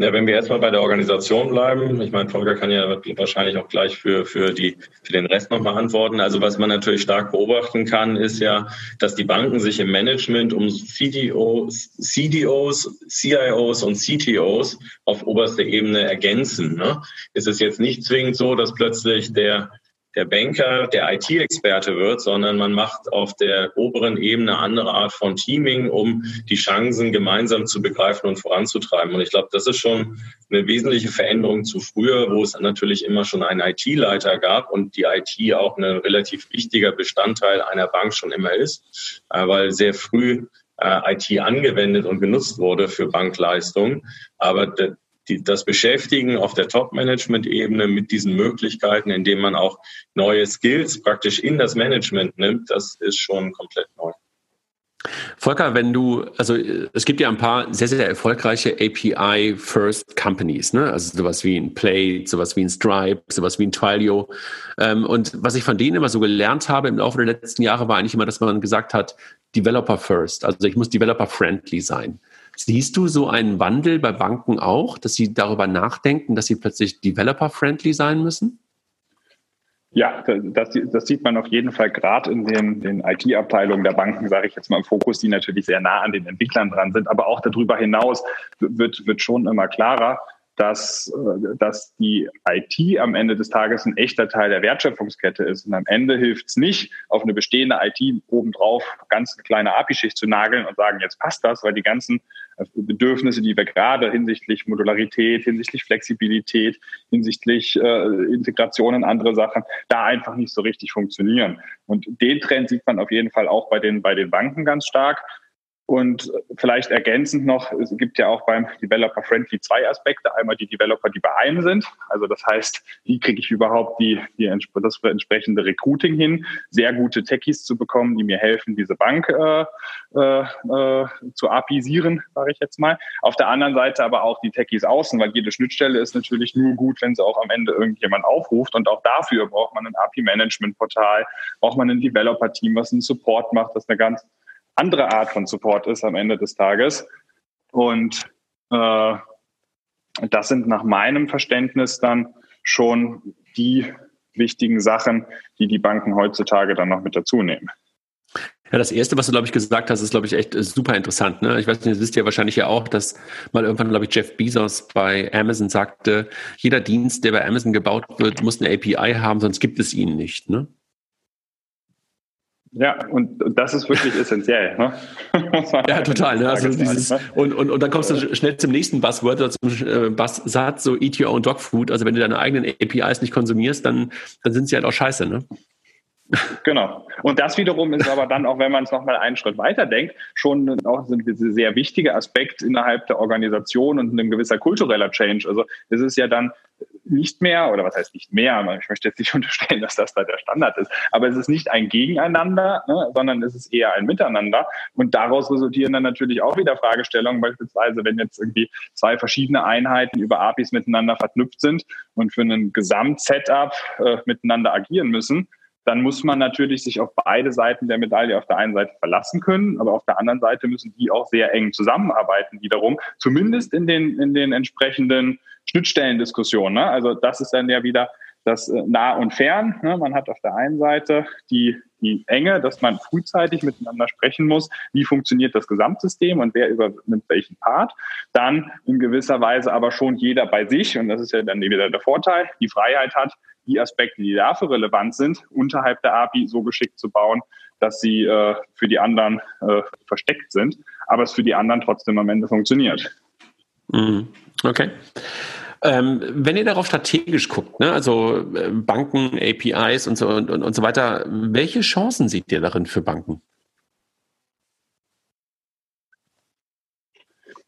D: Ja, wenn wir erstmal bei der Organisation bleiben, ich meine, Volker kann ja wahrscheinlich auch gleich für, für, die, für den Rest nochmal antworten. Also was man natürlich stark beobachten kann, ist ja, dass die Banken sich im Management um CDOs, CDOs CIOs und CTOs auf oberster Ebene ergänzen. Ne? Es ist jetzt nicht zwingend so, dass plötzlich der der Banker der IT-Experte wird, sondern man macht auf der oberen Ebene andere Art von Teaming, um die Chancen gemeinsam zu begreifen und voranzutreiben. Und ich glaube, das ist schon eine wesentliche Veränderung zu früher, wo es natürlich immer schon einen IT-Leiter gab und die IT auch ein relativ wichtiger Bestandteil einer Bank schon immer ist, äh, weil sehr früh äh, IT angewendet und genutzt wurde für Bankleistungen. Aber die, das Beschäftigen auf der Top-Management-Ebene mit diesen Möglichkeiten, indem man auch neue Skills praktisch in das Management nimmt, das ist schon komplett neu.
C: Volker, wenn du, also es gibt ja ein paar sehr, sehr erfolgreiche API-First Companies, ne? Also sowas wie ein Play, sowas wie ein Stripe, sowas wie ein Twilio. Ähm, und was ich von denen immer so gelernt habe im Laufe der letzten Jahre, war eigentlich immer, dass man gesagt hat, Developer First. Also ich muss Developer-friendly sein. Siehst du so einen Wandel bei Banken auch, dass sie darüber nachdenken, dass sie plötzlich developer-friendly sein müssen?
A: Ja, das, das, sieht man auf jeden Fall gerade in den, den IT-Abteilungen der Banken, sage ich jetzt mal im Fokus, die natürlich sehr nah an den Entwicklern dran sind. Aber auch darüber hinaus wird, wird schon immer klarer, dass, äh, dass die IT am Ende des Tages ein echter Teil der Wertschöpfungskette ist. Und am Ende hilft es nicht, auf eine bestehende IT obendrauf ganz eine kleine API-Schicht zu nageln und sagen, jetzt passt das, weil die ganzen äh, Bedürfnisse, die wir gerade hinsichtlich Modularität, hinsichtlich Flexibilität, hinsichtlich äh, Integration in andere Sachen, da einfach nicht so richtig funktionieren. Und den Trend sieht man auf jeden Fall auch bei den, bei den Banken ganz stark. Und vielleicht ergänzend noch, es gibt ja auch beim Developer Friendly zwei Aspekte. Einmal die Developer, die bei einem sind. Also das heißt, wie kriege ich überhaupt die, die, das entsprechende Recruiting hin, sehr gute Techies zu bekommen, die mir helfen, diese Bank äh, äh, äh zu apisieren, sage ich jetzt mal. Auf der anderen Seite aber auch die Techies außen, weil jede Schnittstelle ist natürlich nur gut, wenn sie auch am Ende irgendjemand aufruft. Und auch dafür braucht man ein API-Management-Portal, braucht man ein Developer-Team, was einen Support macht, das eine ganz andere Art von Support ist am Ende des Tages. Und äh, das sind nach meinem Verständnis dann schon die wichtigen Sachen, die die Banken heutzutage dann noch mit dazu nehmen.
C: Ja, das erste, was du, glaube ich, gesagt hast, ist, glaube ich, echt super interessant. Ne? Ich weiß nicht, das wisst ihr wahrscheinlich ja auch, dass mal irgendwann, glaube ich, Jeff Bezos bei Amazon sagte, jeder Dienst, der bei Amazon gebaut wird, muss eine API haben, sonst gibt es ihn nicht. Ne?
A: Ja, und das ist wirklich essentiell. Ne?
C: ja, total. Ne? Also dieses, ne? und, und, und dann kommst du schnell zum nächsten Buzzword oder zum äh, Buzzsatz, so Eat Your Own Dog Food. Also wenn du deine eigenen APIs nicht konsumierst, dann, dann sind sie halt auch scheiße. Ne?
A: Genau. Und das wiederum ist aber dann, auch wenn man es nochmal einen Schritt weiter denkt, schon auch ein sehr wichtiger Aspekt innerhalb der Organisation und ein gewisser kultureller Change. Also es ist ja dann nicht mehr, oder was heißt nicht mehr, ich möchte jetzt nicht unterstellen, dass das da der Standard ist, aber es ist nicht ein Gegeneinander, ne, sondern es ist eher ein Miteinander. Und daraus resultieren dann natürlich auch wieder Fragestellungen, beispielsweise wenn jetzt irgendwie zwei verschiedene Einheiten über APIs miteinander verknüpft sind und für ein Gesamtsetup äh, miteinander agieren müssen, dann muss man natürlich sich auf beide Seiten der Medaille auf der einen Seite verlassen können, aber auf der anderen Seite müssen die auch sehr eng zusammenarbeiten wiederum, zumindest in den, in den entsprechenden Schnittstellendiskussionen. Ne? Also das ist dann ja wieder das äh, nah und fern. Ne? Man hat auf der einen Seite die, die Enge, dass man frühzeitig miteinander sprechen muss, wie funktioniert das Gesamtsystem und wer übernimmt welchen Part. Dann in gewisser Weise aber schon jeder bei sich, und das ist ja dann wieder der Vorteil, die Freiheit hat, die Aspekte, die dafür relevant sind, unterhalb der API so geschickt zu bauen, dass sie äh, für die anderen äh, versteckt sind, aber es für die anderen trotzdem am Ende funktioniert.
C: Mhm. Okay. Ähm, wenn ihr darauf strategisch guckt, ne, also äh, Banken, APIs und so und, und, und so weiter, welche Chancen seht ihr darin für Banken?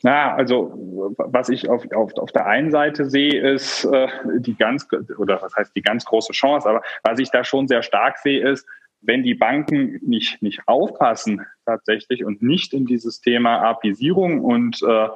A: Na, also was ich auf, auf, auf der einen Seite sehe, ist äh, die ganz, oder was heißt die ganz große Chance, aber was ich da schon sehr stark sehe, ist, wenn die Banken nicht, nicht aufpassen tatsächlich und nicht in dieses Thema APIsierung und äh,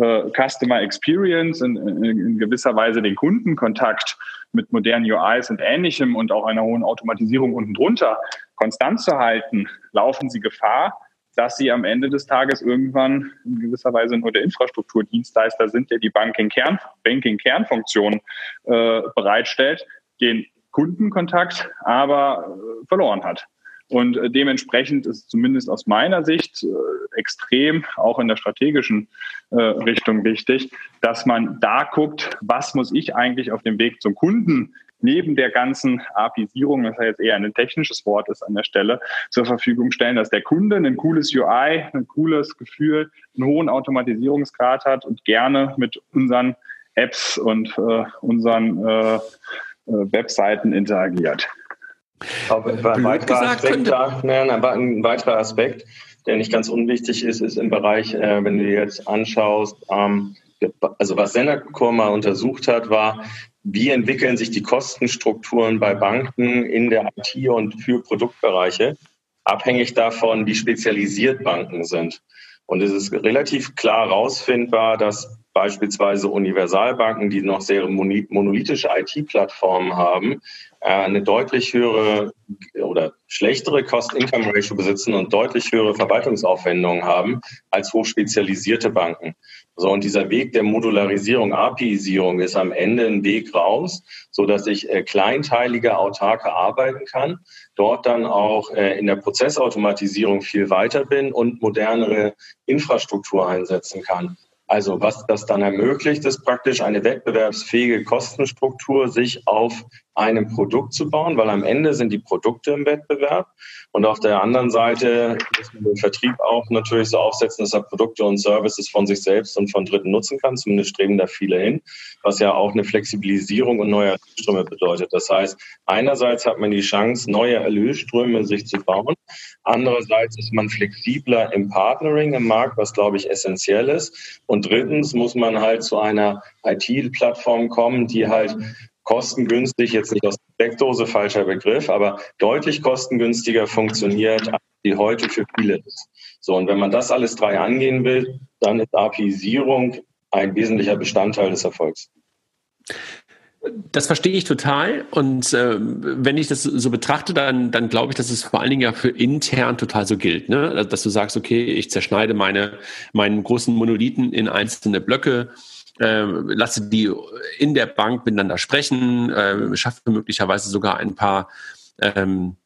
A: äh, Customer Experience in, in, in gewisser Weise den Kundenkontakt mit modernen UIs und ähnlichem und auch einer hohen Automatisierung unten drunter konstant zu halten, laufen sie Gefahr, dass sie am Ende des Tages irgendwann in gewisser Weise nur der Infrastrukturdienstleister sind, der die Banking-Kern, Banking-Kernfunktion äh, bereitstellt, den Kundenkontakt aber äh, verloren hat. Und äh, dementsprechend ist zumindest aus meiner Sicht äh, extrem, auch in der strategischen Richtung wichtig, dass man da guckt, was muss ich eigentlich auf dem Weg zum Kunden neben der ganzen APIsierung, das ja jetzt eher ein technisches Wort ist an der Stelle, zur Verfügung stellen, dass der Kunde ein cooles UI, ein cooles Gefühl, einen hohen Automatisierungsgrad hat und gerne mit unseren Apps und äh, unseren Webseiten interagiert.
D: Auch ein weiterer, Aspekt, da, ein weiterer Aspekt, der nicht ganz unwichtig ist, ist im Bereich, äh, wenn du dir jetzt anschaust, ähm, also was Senacor mal untersucht hat, war, wie entwickeln sich die Kostenstrukturen bei Banken in der IT und für Produktbereiche, abhängig davon, wie spezialisiert Banken sind. Und es ist relativ klar herausfindbar, dass beispielsweise Universalbanken, die noch sehr monolithische IT-Plattformen haben, äh, eine deutlich höhere oder schlechtere Cost-Income-Ratio besitzen und deutlich höhere Verwaltungsaufwendungen haben als hochspezialisierte Banken. So, und dieser Weg der Modularisierung, APIisierung ist am Ende ein Weg raus, so dass ich äh, kleinteiliger, autarker arbeiten kann, dort dann auch äh, in der Prozessautomatisierung viel weiter bin und modernere Infrastruktur einsetzen kann. Also was das dann ermöglicht, ist praktisch eine wettbewerbsfähige Kostenstruktur sich auf einem Produkt zu bauen, weil am Ende sind die Produkte im Wettbewerb. Und auf der anderen Seite muss man den Vertrieb auch natürlich so aufsetzen, dass er Produkte und Services von sich selbst und von Dritten nutzen kann. Zumindest streben da viele hin, was ja auch eine Flexibilisierung und neue Erlösströme bedeutet. Das heißt, einerseits hat man die Chance, neue Erlösströme sich zu bauen. Andererseits ist man flexibler im Partnering im Markt, was glaube ich essentiell ist. Und drittens muss man halt zu einer IT-Plattform kommen, die halt kostengünstig, jetzt nicht aus der Steckdose, falscher Begriff, aber deutlich kostengünstiger funktioniert, als die heute für viele ist. So, und wenn man das alles drei angehen will, dann ist APIsierung ein wesentlicher Bestandteil des Erfolgs.
C: Das verstehe ich total. Und äh, wenn ich das so betrachte, dann, dann glaube ich, dass es vor allen Dingen ja für intern total so gilt. Ne? Dass du sagst, okay, ich zerschneide meine, meinen großen Monolithen in einzelne Blöcke äh, lasse die in der Bank miteinander sprechen, äh, schaffe möglicherweise sogar ein paar ähm,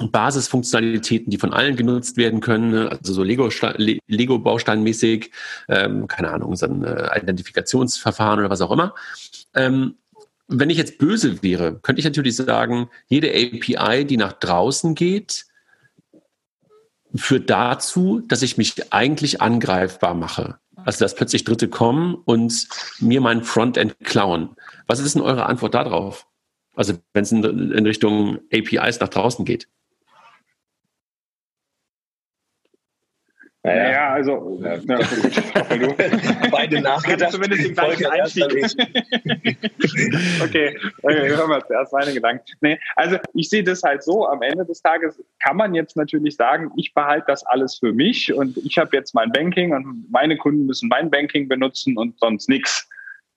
C: Basisfunktionalitäten, die von allen genutzt werden können, ne? also so Lego-Bausteinmäßig, ähm, keine Ahnung, so ein äh, Identifikationsverfahren oder was auch immer. Ähm, wenn ich jetzt böse wäre, könnte ich natürlich sagen, jede API, die nach draußen geht, führt dazu, dass ich mich eigentlich angreifbar mache. Also dass plötzlich Dritte kommen und mir mein Frontend klauen. Was ist denn eure Antwort darauf? Also wenn es in, in Richtung APIs nach draußen geht.
A: Naja, ja, also ja, ja, gut, beide nachgedacht. Zumindest den gleichen Einstieg. okay, okay, hören wir zuerst meine Gedanken. Nee, also ich sehe das halt so, am Ende des Tages kann man jetzt natürlich sagen, ich behalte das alles für mich und ich habe jetzt mein Banking und meine Kunden müssen mein Banking benutzen und sonst nichts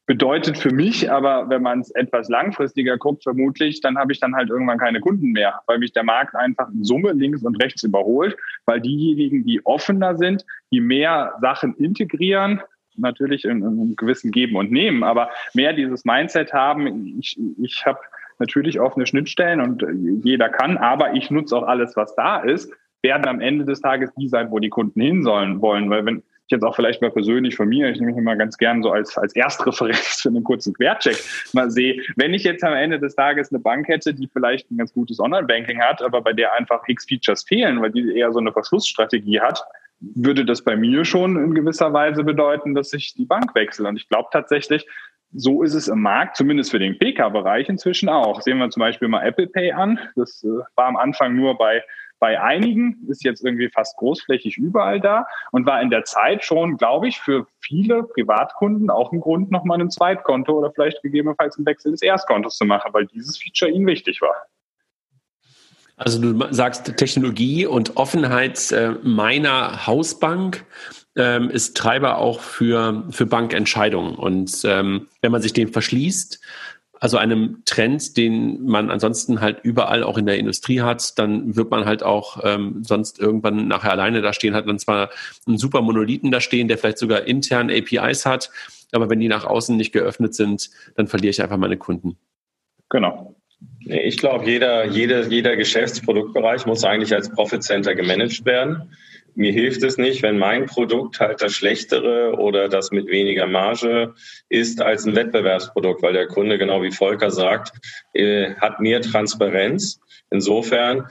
A: bedeutet für mich aber, wenn man es etwas langfristiger guckt, vermutlich, dann habe ich dann halt irgendwann keine Kunden mehr, weil mich der Markt einfach in Summe links und rechts überholt, weil diejenigen, die offener sind, die mehr Sachen integrieren, natürlich in, in einem gewissen Geben und Nehmen, aber mehr dieses Mindset haben, ich, ich habe natürlich offene Schnittstellen und jeder kann, aber ich nutze auch alles, was da ist, werden am Ende des Tages die sein, wo die Kunden hin sollen wollen, weil wenn ich jetzt auch vielleicht mal persönlich von mir, ich nehme mich immer ganz gern so als, als Erstreferenz für einen kurzen Quercheck mal sehe, wenn ich jetzt am Ende des Tages eine Bank hätte, die vielleicht ein ganz gutes Online-Banking hat, aber bei der einfach x Features fehlen, weil die eher so eine Verschlussstrategie hat, würde das bei mir schon in gewisser Weise bedeuten, dass ich die Bank wechsle. Und ich glaube tatsächlich, so ist es im Markt, zumindest für den PK-Bereich inzwischen auch. Sehen wir zum Beispiel mal Apple Pay an. Das äh, war am Anfang nur bei bei einigen, ist jetzt irgendwie fast großflächig überall da und war in der Zeit schon, glaube ich, für viele Privatkunden auch ein Grund, nochmal ein Zweitkonto oder vielleicht gegebenenfalls einen Wechsel des Erstkontos zu machen, weil dieses Feature ihnen wichtig war.
C: Also du sagst Technologie und Offenheit äh, meiner Hausbank ähm, ist Treiber auch für, für Bankentscheidungen. Und ähm, wenn man sich dem verschließt, also einem Trend, den man ansonsten halt überall auch in der Industrie hat, dann wird man halt auch ähm, sonst irgendwann nachher alleine da stehen, hat dann zwar einen super Monolithen da stehen, der vielleicht sogar intern APIs hat, aber wenn die nach außen nicht geöffnet sind, dann verliere ich einfach meine Kunden.
D: Genau. Ich glaube, jeder, jeder, jeder Geschäftsproduktbereich muss eigentlich als Profit Center gemanagt werden. Mir hilft es nicht, wenn mein Produkt halt das schlechtere oder das mit weniger Marge ist als ein Wettbewerbsprodukt, weil der Kunde, genau wie Volker sagt, äh, hat mehr Transparenz. Insofern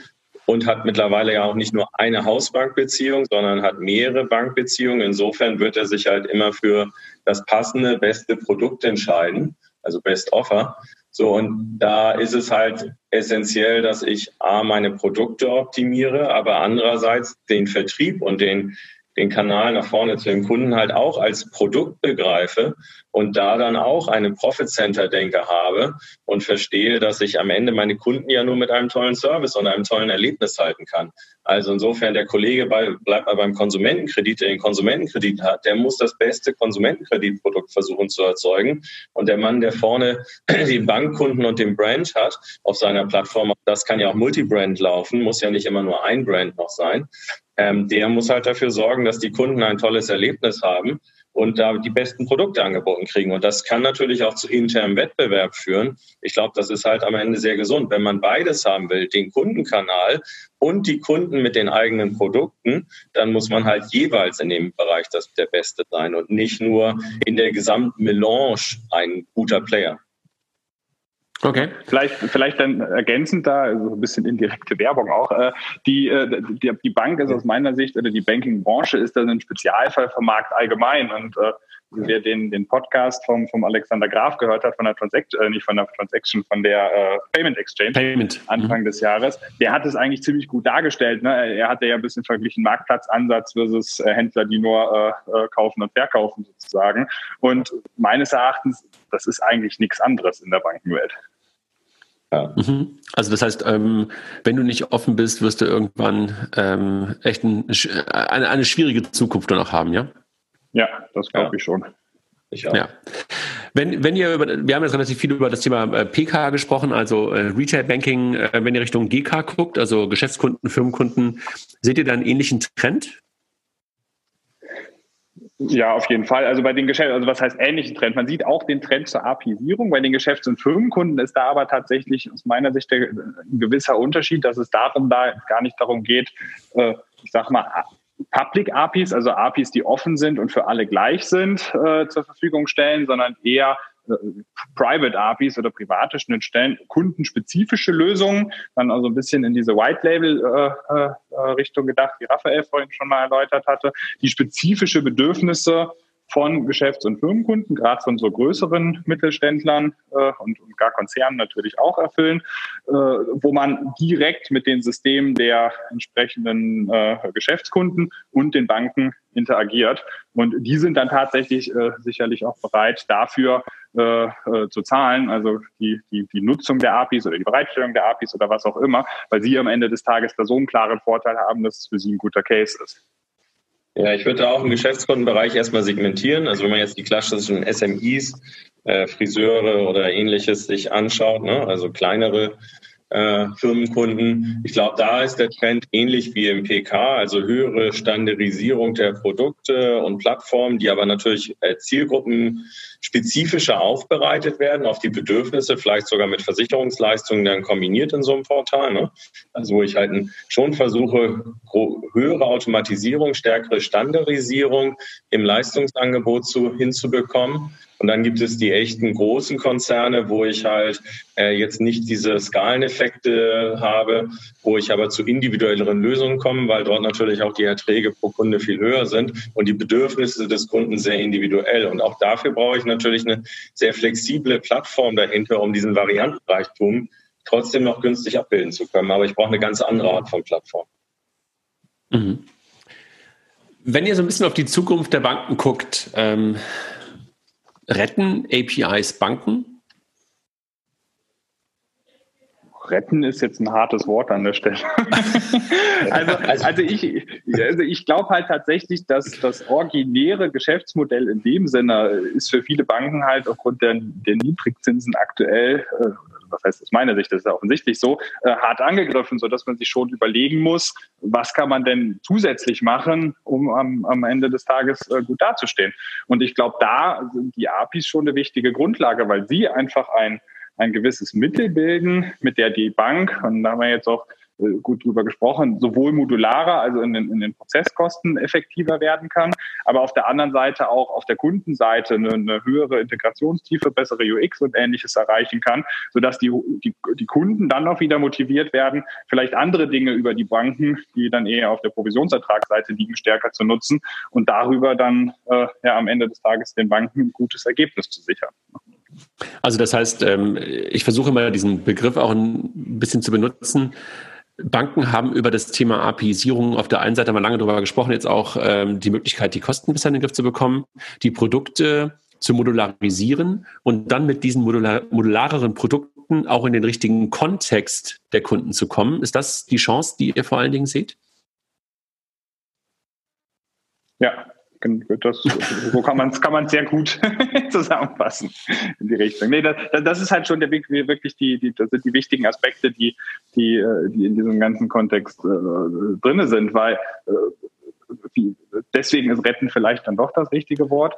D: und hat mittlerweile ja auch nicht nur eine Hausbankbeziehung, sondern hat mehrere Bankbeziehungen. Insofern wird er sich halt immer für das passende, beste Produkt entscheiden, also Best Offer. So, und da ist es halt essentiell, dass ich A, meine Produkte optimiere, aber andererseits den Vertrieb und den, den Kanal nach vorne zu dem Kunden halt auch als Produkt begreife und da dann auch eine Profit Center Denke habe und verstehe, dass ich am Ende meine Kunden ja nur mit einem tollen Service und einem tollen Erlebnis halten kann. Also insofern der Kollege bei, bleibt mal beim Konsumentenkredit, der den Konsumentenkredit hat, der muss das beste Konsumentenkreditprodukt versuchen zu erzeugen. Und der Mann, der vorne den Bankkunden und den Brand hat auf seiner Plattform, das kann ja auch Multibrand laufen, muss ja nicht immer nur ein Brand noch sein, ähm, der muss halt dafür sorgen, dass die Kunden ein tolles Erlebnis haben und da die besten Produkte angeboten kriegen. Und das kann natürlich auch zu internem Wettbewerb führen. Ich glaube, das ist halt am Ende sehr gesund. Wenn man beides haben will, den Kundenkanal und die Kunden mit den eigenen Produkten, dann muss man halt jeweils in dem Bereich das der Beste sein und nicht nur in der gesamten Melange ein guter Player.
A: Okay. Vielleicht, vielleicht dann ergänzend da, also ein bisschen indirekte Werbung auch. Äh, die, äh, die, die Bank ist aus meiner Sicht, oder die Banking-Branche ist dann ein Spezialfall vom Markt allgemein. Und äh, wer den, den Podcast vom, vom Alexander Graf gehört hat, von der Transaction, äh, nicht von der Transaction, von der äh, Payment Exchange
C: Payment.
A: Anfang mhm. des Jahres, der hat es eigentlich ziemlich gut dargestellt. Ne? Er hatte ja ein bisschen verglichen Marktplatzansatz versus äh, Händler, die nur äh, äh, kaufen und verkaufen sozusagen. Und meines Erachtens, das ist eigentlich nichts anderes in der Bankenwelt.
C: Ja. Mhm. Also das heißt, ähm, wenn du nicht offen bist, wirst du irgendwann ähm, echt ein, eine, eine, schwierige Zukunft noch haben, ja?
A: Ja, das glaube ja. ich schon.
C: Ich auch. Ja. Wenn, wenn ihr über, wir haben jetzt relativ viel über das Thema äh, PK gesprochen, also äh, Retail Banking, äh, wenn ihr Richtung GK guckt, also Geschäftskunden, Firmenkunden, seht ihr da einen ähnlichen Trend?
A: Ja, auf jeden Fall. Also bei den Geschäften, also was heißt ähnlichen Trend? Man sieht auch den Trend zur API-Sierung. Bei den Geschäfts- und Firmenkunden ist da aber tatsächlich aus meiner Sicht ein gewisser Unterschied, dass es darum da gar nicht darum geht, äh, ich sag mal, Public APIs, also APIs, die offen sind und für alle gleich sind, äh, zur Verfügung stellen, sondern eher Private APIs oder private Schnittstellen, kundenspezifische Lösungen, dann also ein bisschen in diese White Label äh, äh, Richtung gedacht, wie Raphael vorhin schon mal erläutert hatte, die spezifische Bedürfnisse von Geschäfts- und Firmenkunden, gerade von so größeren Mittelständlern äh, und, und, gar Konzernen natürlich auch erfüllen, äh, wo man direkt mit den Systemen der entsprechenden äh, Geschäftskunden und den Banken interagiert. Und die sind dann tatsächlich äh, sicherlich auch bereit, dafür äh, äh, zu zahlen, also die, die, die Nutzung der APIs oder die Bereitstellung der APIs oder was auch immer, weil sie am Ende des Tages da so einen klaren Vorteil haben, dass es für sie ein guter Case ist.
D: Ja, ich würde auch im Geschäftskundenbereich erstmal segmentieren. Also wenn man jetzt die klassischen SMIs, äh, Friseure oder ähnliches sich anschaut, ne? also kleinere äh, Firmenkunden. Ich glaube, da ist der Trend ähnlich wie im PK, also höhere Standardisierung der Produkte und Plattformen, die aber natürlich äh, Zielgruppen spezifischer aufbereitet werden auf die Bedürfnisse, vielleicht sogar mit Versicherungsleistungen dann kombiniert in so einem Portal. Ne? Also wo ich halt schon versuche, höhere Automatisierung, stärkere Standardisierung im Leistungsangebot zu, hinzubekommen. Und dann gibt es die echten großen Konzerne, wo ich halt äh, jetzt nicht diese Skaleneffekte habe, wo ich aber zu individuelleren Lösungen komme, weil dort natürlich auch die Erträge pro Kunde viel höher sind und die Bedürfnisse des Kunden sehr individuell. Und auch dafür brauche ich natürlich eine sehr flexible Plattform dahinter, um diesen Variantenreichtum trotzdem noch günstig abbilden zu können. Aber ich brauche eine ganz andere Art von Plattform.
C: Mhm. Wenn ihr so ein bisschen auf die Zukunft der Banken guckt, ähm, retten APIs Banken?
A: Retten ist jetzt ein hartes Wort an der Stelle. also, also, also ich, also ich glaube halt tatsächlich, dass das originäre Geschäftsmodell in dem Sinne ist für viele Banken halt aufgrund der, der Niedrigzinsen aktuell, äh, was heißt aus meiner Sicht, das ist ja offensichtlich so, äh, hart angegriffen, so dass man sich schon überlegen muss, was kann man denn zusätzlich machen, um am, am Ende des Tages äh, gut dazustehen. Und ich glaube, da sind die APIs schon eine wichtige Grundlage, weil sie einfach ein ein gewisses Mittel bilden, mit der die Bank, und da haben wir jetzt auch äh, gut drüber gesprochen, sowohl modularer, also in den, in den Prozesskosten effektiver werden kann, aber auf der anderen Seite auch auf der Kundenseite eine, eine höhere Integrationstiefe, bessere UX und ähnliches erreichen kann, sodass die, die, die Kunden dann auch wieder motiviert werden, vielleicht andere Dinge über die Banken, die dann eher auf der Provisionsertragsseite liegen, stärker zu nutzen und darüber dann äh, ja am Ende des Tages den Banken ein gutes Ergebnis zu sichern.
C: Also das heißt, ähm, ich versuche mal diesen Begriff auch ein bisschen zu benutzen. Banken haben über das Thema APIsierung auf der einen Seite mal lange darüber gesprochen, jetzt auch ähm, die Möglichkeit, die Kosten besser in den Griff zu bekommen, die Produkte zu modularisieren und dann mit diesen modular modulareren Produkten auch in den richtigen Kontext der Kunden zu kommen. Ist das die Chance, die ihr vor allen Dingen seht?
A: Ja, das, so kann man es kann man sehr gut zusammenfassen in die Richtung. Nee, das, das ist halt schon der Weg, wirklich die, die, das sind die wichtigen Aspekte, die, die, äh, die in diesem ganzen Kontext äh, drinne sind, weil äh, deswegen ist Retten vielleicht dann doch das richtige Wort.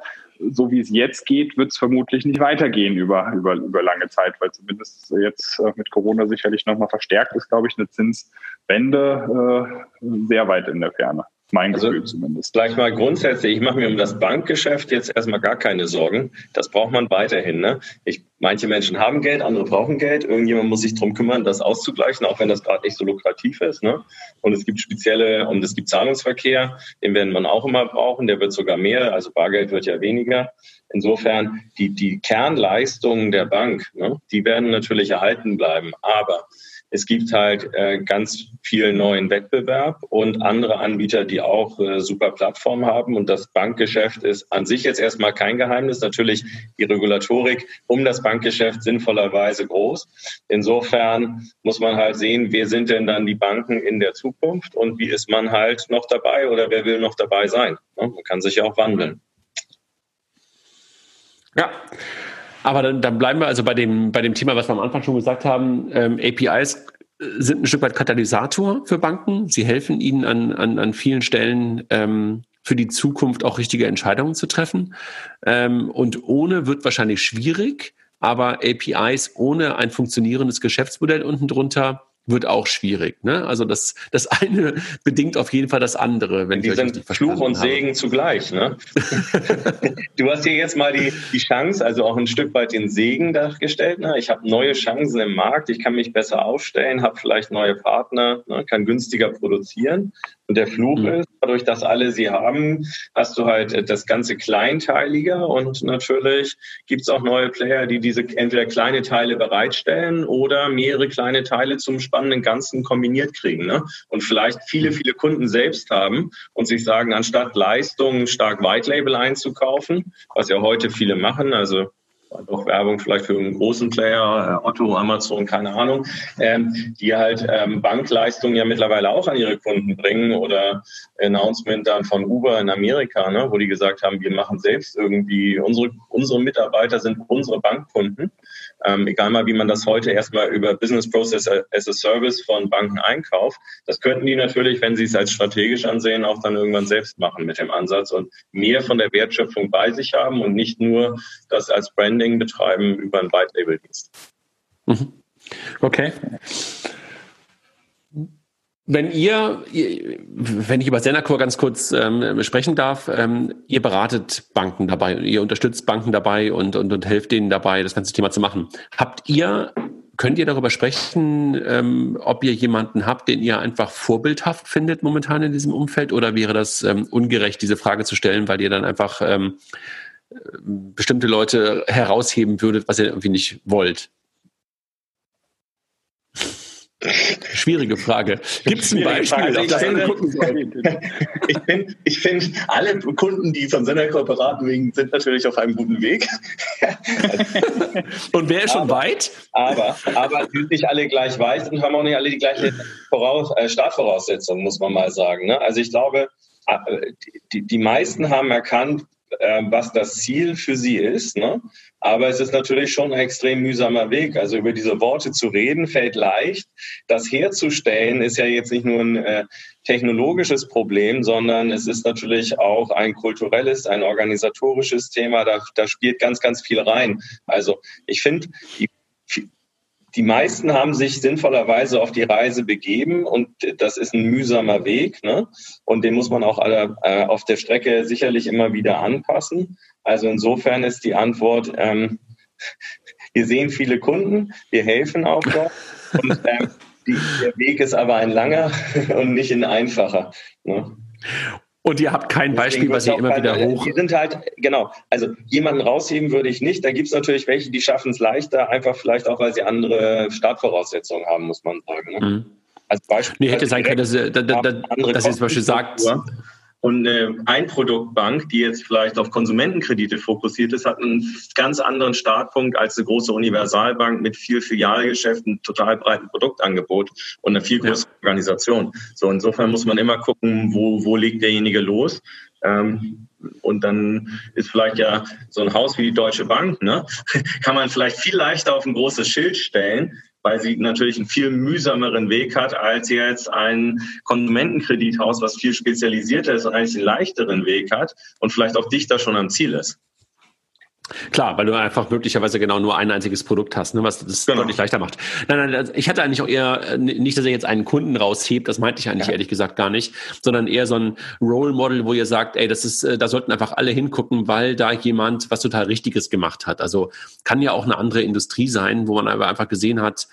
A: So wie es jetzt geht, wird es vermutlich nicht weitergehen über, über, über lange Zeit, weil zumindest jetzt äh, mit Corona sicherlich nochmal verstärkt ist, glaube ich, eine Zinswende äh, sehr weit in der Ferne. Mein also, Gefühl zumindest.
D: Gleich mal grundsätzlich, ich mache mir um das Bankgeschäft jetzt erstmal gar keine Sorgen. Das braucht man weiterhin. Ne? Ich, manche Menschen haben Geld, andere brauchen Geld. Irgendjemand muss sich darum kümmern, das auszugleichen, auch wenn das gerade nicht so lukrativ ist. Ne? Und es gibt spezielle, und es gibt Zahlungsverkehr, den werden man auch immer brauchen, der wird sogar mehr, also Bargeld wird ja weniger. Insofern, die, die Kernleistungen der Bank, ne, die werden natürlich erhalten bleiben. Aber es gibt halt äh, ganz viel neuen Wettbewerb und andere Anbieter, die auch äh, super Plattformen haben. Und das Bankgeschäft ist an sich jetzt erstmal kein Geheimnis. Natürlich die Regulatorik um das Bankgeschäft sinnvollerweise groß. Insofern muss man halt sehen, wer sind denn dann die Banken in der Zukunft und wie ist man halt noch dabei oder wer will noch dabei sein. Man kann sich ja auch wandeln.
C: Ja. Aber dann, dann bleiben wir also bei dem, bei dem Thema, was wir am Anfang schon gesagt haben. Ähm, APIs sind ein Stück weit Katalysator für Banken. Sie helfen ihnen an, an, an vielen Stellen ähm, für die Zukunft auch richtige Entscheidungen zu treffen. Ähm, und ohne wird wahrscheinlich schwierig, aber APIs ohne ein funktionierendes Geschäftsmodell unten drunter wird auch schwierig. Ne? Also das, das eine bedingt auf jeden Fall das andere, wenn
D: die
C: ich
D: sind Fluch und habe. Segen zugleich. Ne? du hast hier jetzt mal die, die Chance, also auch ein Stück weit den Segen dargestellt. Ne? Ich habe neue Chancen im Markt, ich kann mich besser aufstellen, habe vielleicht neue Partner, ne? kann günstiger produzieren. Und der Fluch mhm. ist, dadurch, dass alle sie haben, hast du halt das ganze kleinteiliger und natürlich gibt es auch neue Player, die diese entweder kleine Teile bereitstellen oder mehrere kleine Teile zum spannenden Ganzen kombiniert kriegen. Ne? Und vielleicht viele, viele Kunden selbst haben und sich sagen, anstatt Leistungen stark White Label einzukaufen, was ja heute viele machen, also doch Werbung vielleicht für einen großen Player, äh, Otto, Amazon, keine Ahnung, ähm, die halt ähm, Bankleistungen ja mittlerweile auch an ihre Kunden bringen oder Announcement dann von Uber in Amerika, ne, wo die gesagt haben, wir machen selbst irgendwie, unsere, unsere Mitarbeiter sind unsere Bankkunden ähm, egal mal, wie man das heute erstmal über Business Process as a Service von Banken einkauft. Das könnten die natürlich, wenn sie es als strategisch ansehen, auch dann irgendwann selbst machen mit dem Ansatz und mehr von der Wertschöpfung bei sich haben und nicht nur das als Branding betreiben über einen White Label Dienst.
C: Mhm. Okay. Wenn ihr, wenn ich über Senacor ganz kurz ähm, sprechen darf, ähm, ihr beratet Banken dabei, ihr unterstützt Banken dabei und, und, und helft denen dabei, das ganze Thema zu machen. Habt ihr, könnt ihr darüber sprechen, ähm, ob ihr jemanden habt, den ihr einfach vorbildhaft findet momentan in diesem Umfeld oder wäre das ähm, ungerecht, diese Frage zu stellen, weil ihr dann einfach ähm, bestimmte Leute herausheben würdet, was ihr irgendwie nicht wollt? Schwierige Frage. Gibt es ein Beispiel, alle gucken sollen?
D: Ich finde, ich find, alle Kunden, die von Sendercore beraten wegen, sind natürlich auf einem guten Weg.
C: und wer ist schon aber, weit?
D: Aber, aber sind nicht alle gleich weit und haben auch nicht alle die gleiche Voraus äh, Startvoraussetzungen, muss man mal sagen. Ne? Also ich glaube, äh, die, die meisten haben erkannt, was das Ziel für sie ist. Ne? Aber es ist natürlich schon ein extrem mühsamer Weg. Also über diese Worte zu reden fällt leicht. Das herzustellen ist ja jetzt nicht nur ein äh, technologisches Problem, sondern es ist natürlich auch ein kulturelles, ein organisatorisches Thema. Da, da spielt ganz, ganz viel rein. Also ich finde, die die meisten haben sich sinnvollerweise auf die Reise begeben und das ist ein mühsamer Weg. Ne? Und den muss man auch alle, äh, auf der Strecke sicherlich immer wieder anpassen. Also insofern ist die Antwort, ähm, wir sehen viele Kunden, wir helfen auch dort. Und ähm, die, der Weg ist aber ein langer und nicht ein einfacher. Ne?
C: Und ihr habt kein Beispiel, was ihr immer wieder hoch.
D: Die sind halt, genau, also jemanden rausheben würde ich nicht. Da gibt es natürlich welche, die schaffen es leichter, einfach vielleicht auch, weil sie andere Startvoraussetzungen haben, muss man sagen. Ne? Mhm.
C: Als Beispiel. Nee, hätte sein können, dass, dass, dass, dass ihr zum Beispiel sagt,
D: und eine Einproduktbank, die jetzt vielleicht auf Konsumentenkredite fokussiert ist, hat einen ganz anderen Startpunkt als eine große Universalbank mit viel Filialgeschäften, total breiten Produktangebot und einer viel größeren ja. Organisation. So insofern muss man immer gucken, wo, wo legt derjenige los. Ähm, und dann ist vielleicht ja so ein Haus wie die Deutsche Bank, ne, kann man vielleicht viel leichter auf ein großes Schild stellen, weil sie natürlich einen viel mühsameren Weg hat als jetzt ein Konsumentenkredithaus, was viel spezialisierter ist und eigentlich einen leichteren Weg hat und vielleicht auch dichter schon am Ziel ist.
C: Klar, weil du einfach möglicherweise genau nur ein einziges Produkt hast, ne, was das genau. deutlich leichter macht. Nein, nein, also ich hatte eigentlich auch eher äh, nicht, dass ihr jetzt einen Kunden raushebt, das meinte ich eigentlich ja. ehrlich gesagt gar nicht, sondern eher so ein Role Model, wo ihr sagt, ey, das ist, äh, da sollten einfach alle hingucken, weil da jemand was total Richtiges gemacht hat. Also kann ja auch eine andere Industrie sein, wo man aber einfach gesehen hat,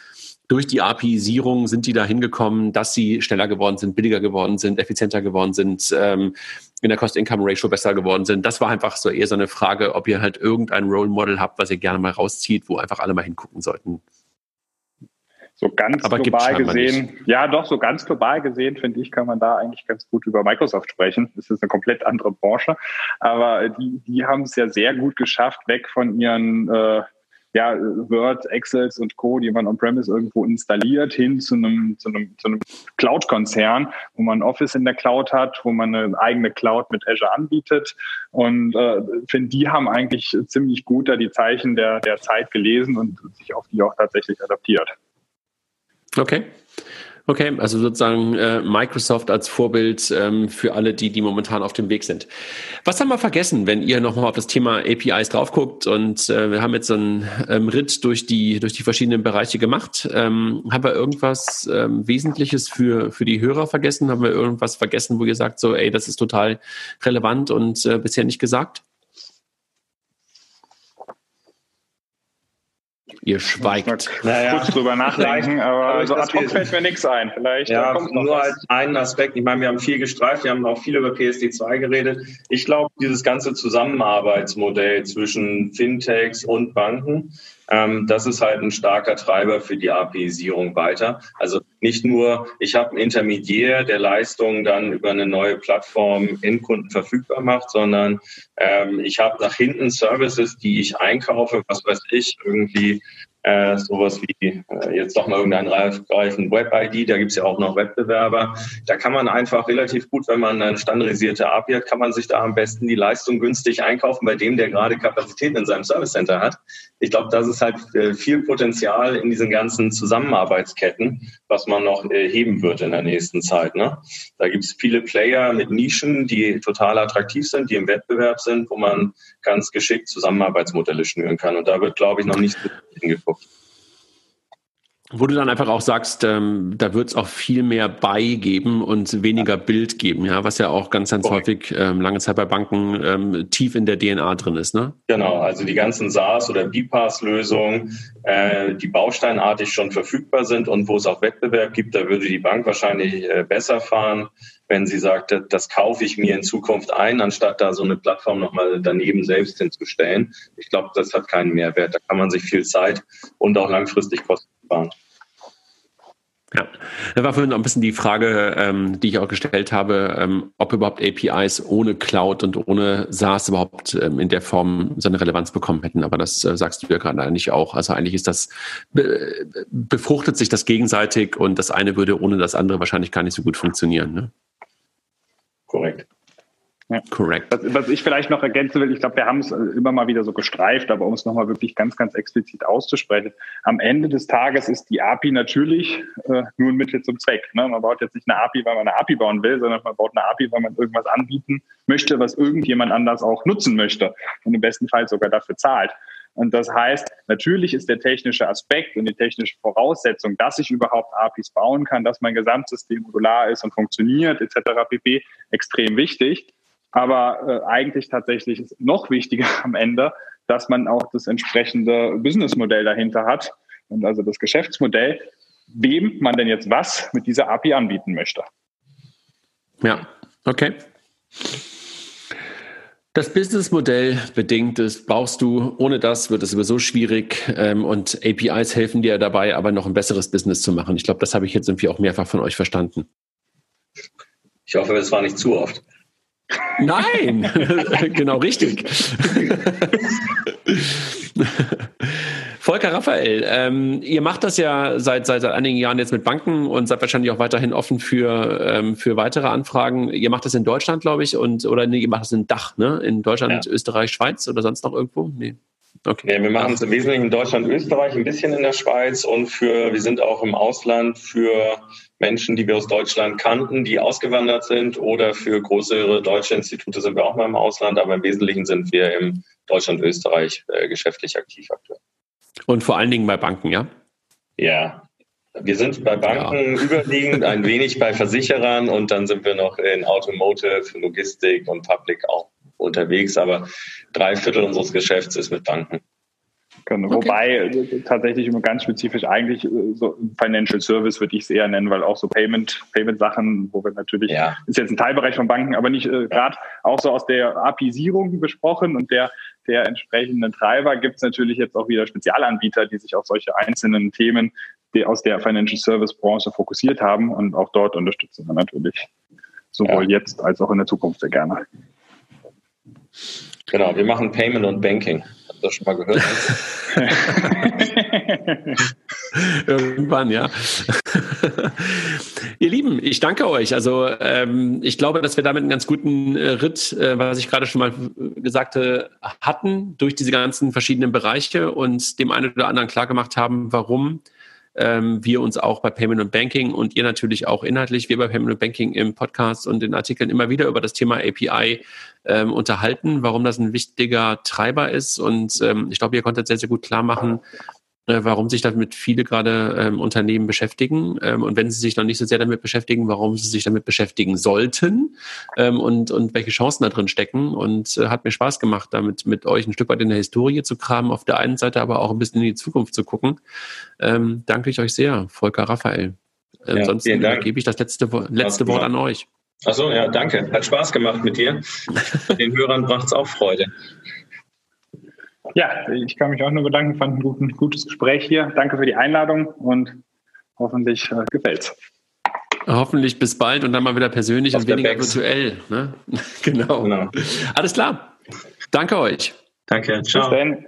C: durch die API-Sierung sind die da hingekommen, dass sie schneller geworden sind, billiger geworden sind, effizienter geworden sind, ähm, in der Cost-Income-Ratio besser geworden sind. Das war einfach so eher so eine Frage, ob ihr halt irgendein Role Model habt, was ihr gerne mal rauszieht, wo einfach alle mal hingucken sollten.
A: So ganz Aber global gesehen, nicht. ja doch, so ganz global gesehen, finde ich, kann man da eigentlich ganz gut über Microsoft sprechen. Das ist eine komplett andere Branche. Aber die, die haben es ja sehr gut geschafft, weg von ihren äh, ja, Word, Excels und Co., die man on-premise irgendwo installiert, hin zu einem, zu einem, zu einem Cloud-Konzern, wo man Office in der Cloud hat, wo man eine eigene Cloud mit Azure anbietet. Und äh, finde, die haben eigentlich ziemlich gut da die Zeichen der, der Zeit gelesen und sich auf die auch tatsächlich adaptiert.
C: Okay. Okay, also sozusagen äh, Microsoft als Vorbild ähm, für alle, die, die momentan auf dem Weg sind. Was haben wir vergessen, wenn ihr nochmal auf das Thema APIs drauf guckt? Und äh, wir haben jetzt so einen ähm, Ritt durch die, durch die verschiedenen Bereiche gemacht. Ähm, haben wir irgendwas ähm, Wesentliches für, für die Hörer vergessen? Haben wir irgendwas vergessen, wo ihr sagt, so, ey, das ist total relevant und äh, bisher nicht gesagt? Ihr schweigt.
A: Naja, kurz drüber nachdenken, aber so ad hoc fällt mir nichts ein. Vielleicht
D: ja, nur als einen Aspekt. Ich meine, wir haben viel gestreift, wir haben auch viel über PSD2 geredet. Ich glaube, dieses ganze Zusammenarbeitsmodell zwischen Fintechs und Banken ähm, das ist halt ein starker Treiber für die APIsierung weiter. Also nicht nur, ich habe einen Intermediär, der Leistungen dann über eine neue Plattform Endkunden verfügbar macht, sondern ähm, ich habe nach hinten Services, die ich einkaufe, was weiß ich, irgendwie äh, sowas wie äh, jetzt doch mal irgendeinen reifen Web-ID, da gibt's ja auch noch Wettbewerber. Da kann man einfach relativ gut, wenn man eine standardisierte API hat, kann man sich da am besten die Leistung günstig einkaufen bei dem, der gerade Kapazitäten in seinem Service Center hat. Ich glaube, das ist halt äh, viel Potenzial in diesen ganzen Zusammenarbeitsketten, was man noch äh, heben wird in der nächsten Zeit. Ne? Da gibt's viele Player mit Nischen, die total attraktiv sind, die im Wettbewerb sind, wo man ganz geschickt Zusammenarbeitsmodelle schnüren kann. Und da wird, glaube ich, noch nicht hingeguckt.
C: Wo du dann einfach auch sagst, ähm, da wird es auch viel mehr Bei geben und weniger Bild geben, ja, was ja auch ganz, ganz okay. häufig ähm, lange Zeit bei Banken ähm, tief in der DNA drin ist, ne?
D: Genau, also die ganzen SaaS- oder BPaaS-Lösungen, äh, die bausteinartig schon verfügbar sind und wo es auch Wettbewerb gibt, da würde die Bank wahrscheinlich äh, besser fahren, wenn sie sagt, das kaufe ich mir in Zukunft ein, anstatt da so eine Plattform nochmal daneben selbst hinzustellen. Ich glaube, das hat keinen Mehrwert. Da kann man sich viel Zeit und auch langfristig Kosten sparen.
C: Ja, da war vorhin noch ein bisschen die Frage, ähm, die ich auch gestellt habe, ähm, ob überhaupt APIs ohne Cloud und ohne SaaS überhaupt ähm, in der Form seine Relevanz bekommen hätten. Aber das äh, sagst du ja gerade eigentlich auch. Also eigentlich ist das, be befruchtet sich das gegenseitig und das eine würde ohne das andere wahrscheinlich gar nicht so gut funktionieren. Ne?
D: Korrekt.
A: Ja. Correct. Was, was, ich vielleicht noch ergänzen will, ich glaube, wir haben es äh, immer mal wieder so gestreift, aber um es nochmal wirklich ganz, ganz explizit auszusprechen, am Ende des Tages ist die API natürlich äh, nur ein Mittel zum Zweck. Ne? Man baut jetzt nicht eine API, weil man eine API bauen will, sondern man baut eine API, weil man irgendwas anbieten möchte, was irgendjemand anders auch nutzen möchte und im besten Fall sogar dafür zahlt. Und das heißt, natürlich ist der technische Aspekt und die technische Voraussetzung, dass ich überhaupt APIs bauen kann, dass mein Gesamtsystem modular ist und funktioniert, etc. pp. extrem wichtig. Aber äh, eigentlich tatsächlich ist noch wichtiger am Ende, dass man auch das entsprechende Businessmodell dahinter hat und also das Geschäftsmodell, wem man denn jetzt was mit dieser API anbieten möchte.
C: Ja, okay. Das Businessmodell bedingt ist, baust du, ohne das wird es sowieso schwierig ähm, und APIs helfen dir dabei, aber noch ein besseres Business zu machen. Ich glaube, das habe ich jetzt irgendwie auch mehrfach von euch verstanden.
D: Ich hoffe, es war nicht zu oft.
C: Nein, genau richtig. Volker Raphael, ähm, ihr macht das ja seit, seit, seit einigen Jahren jetzt mit Banken und seid wahrscheinlich auch weiterhin offen für, ähm, für weitere Anfragen. Ihr macht das in Deutschland, glaube ich, und oder nee, ihr macht das in Dach, ne? In Deutschland, ja. Österreich, Schweiz oder sonst noch irgendwo? Nee.
D: Okay. Ja, wir machen es im Wesentlichen in Deutschland, Österreich, ein bisschen in der Schweiz und für, wir sind auch im Ausland für Menschen, die wir aus Deutschland kannten, die ausgewandert sind oder für größere deutsche Institute sind wir auch mal im Ausland, aber im Wesentlichen sind wir im Deutschland, Österreich äh, geschäftlich aktiv aktuell.
C: Und vor allen Dingen bei Banken, ja?
D: Ja. Wir sind bei Banken ja. überwiegend, ein wenig bei Versicherern und dann sind wir noch in Automotive, Logistik und Public auch unterwegs, aber drei Viertel unseres Geschäfts ist mit Banken.
A: Genau. Okay. Wobei äh, tatsächlich immer ganz spezifisch eigentlich äh, so Financial Service würde ich es eher nennen, weil auch so Payment, Payment Sachen, wo wir natürlich, ja. ist jetzt ein Teilbereich von Banken, aber nicht äh, gerade auch so aus der API-Sierung besprochen und der, der entsprechenden Treiber gibt es natürlich jetzt auch wieder Spezialanbieter, die sich auf solche einzelnen Themen die aus der Financial Service Branche fokussiert haben und auch dort unterstützen wir natürlich sowohl ja. jetzt als auch in der Zukunft sehr gerne.
D: Genau, wir machen Payment und Banking. Habt ihr das schon mal gehört?
C: Irgendwann, ja. Ihr Lieben, ich danke euch. Also ähm, ich glaube, dass wir damit einen ganz guten äh, Ritt, äh, was ich gerade schon mal gesagt hatten, durch diese ganzen verschiedenen Bereiche und dem einen oder anderen klargemacht haben, warum ähm, wir uns auch bei Payment und Banking und ihr natürlich auch inhaltlich, wir bei Payment und Banking im Podcast und in Artikeln immer wieder über das Thema API ähm, unterhalten, warum das ein wichtiger Treiber ist. Und ähm, ich glaube, ihr konntet sehr, sehr gut klar machen, warum sich damit viele gerade ähm, Unternehmen beschäftigen ähm, und wenn sie sich noch nicht so sehr damit beschäftigen, warum sie sich damit beschäftigen sollten ähm, und, und welche Chancen da drin stecken. Und äh, hat mir Spaß gemacht, damit mit euch ein Stück weit in der Historie zu kramen, auf der einen Seite aber auch ein bisschen in die Zukunft zu gucken. Ähm, danke ich euch sehr, Volker Raphael. Ja, Ansonsten gebe ich das letzte, letzte Wort an euch.
D: Achso, ja, danke. Hat Spaß gemacht mit dir. Den Hörern bracht es auch Freude.
A: Ja, ich kann mich auch nur bedanken. Fand ein, guten, gutes Gespräch hier. Danke für die Einladung und hoffentlich äh, gefällt's.
C: Hoffentlich bis bald und dann mal wieder persönlich Auf und weniger virtuell. Ne? genau. genau. Alles klar. Danke euch.
D: Danke. Ciao. Bis dann.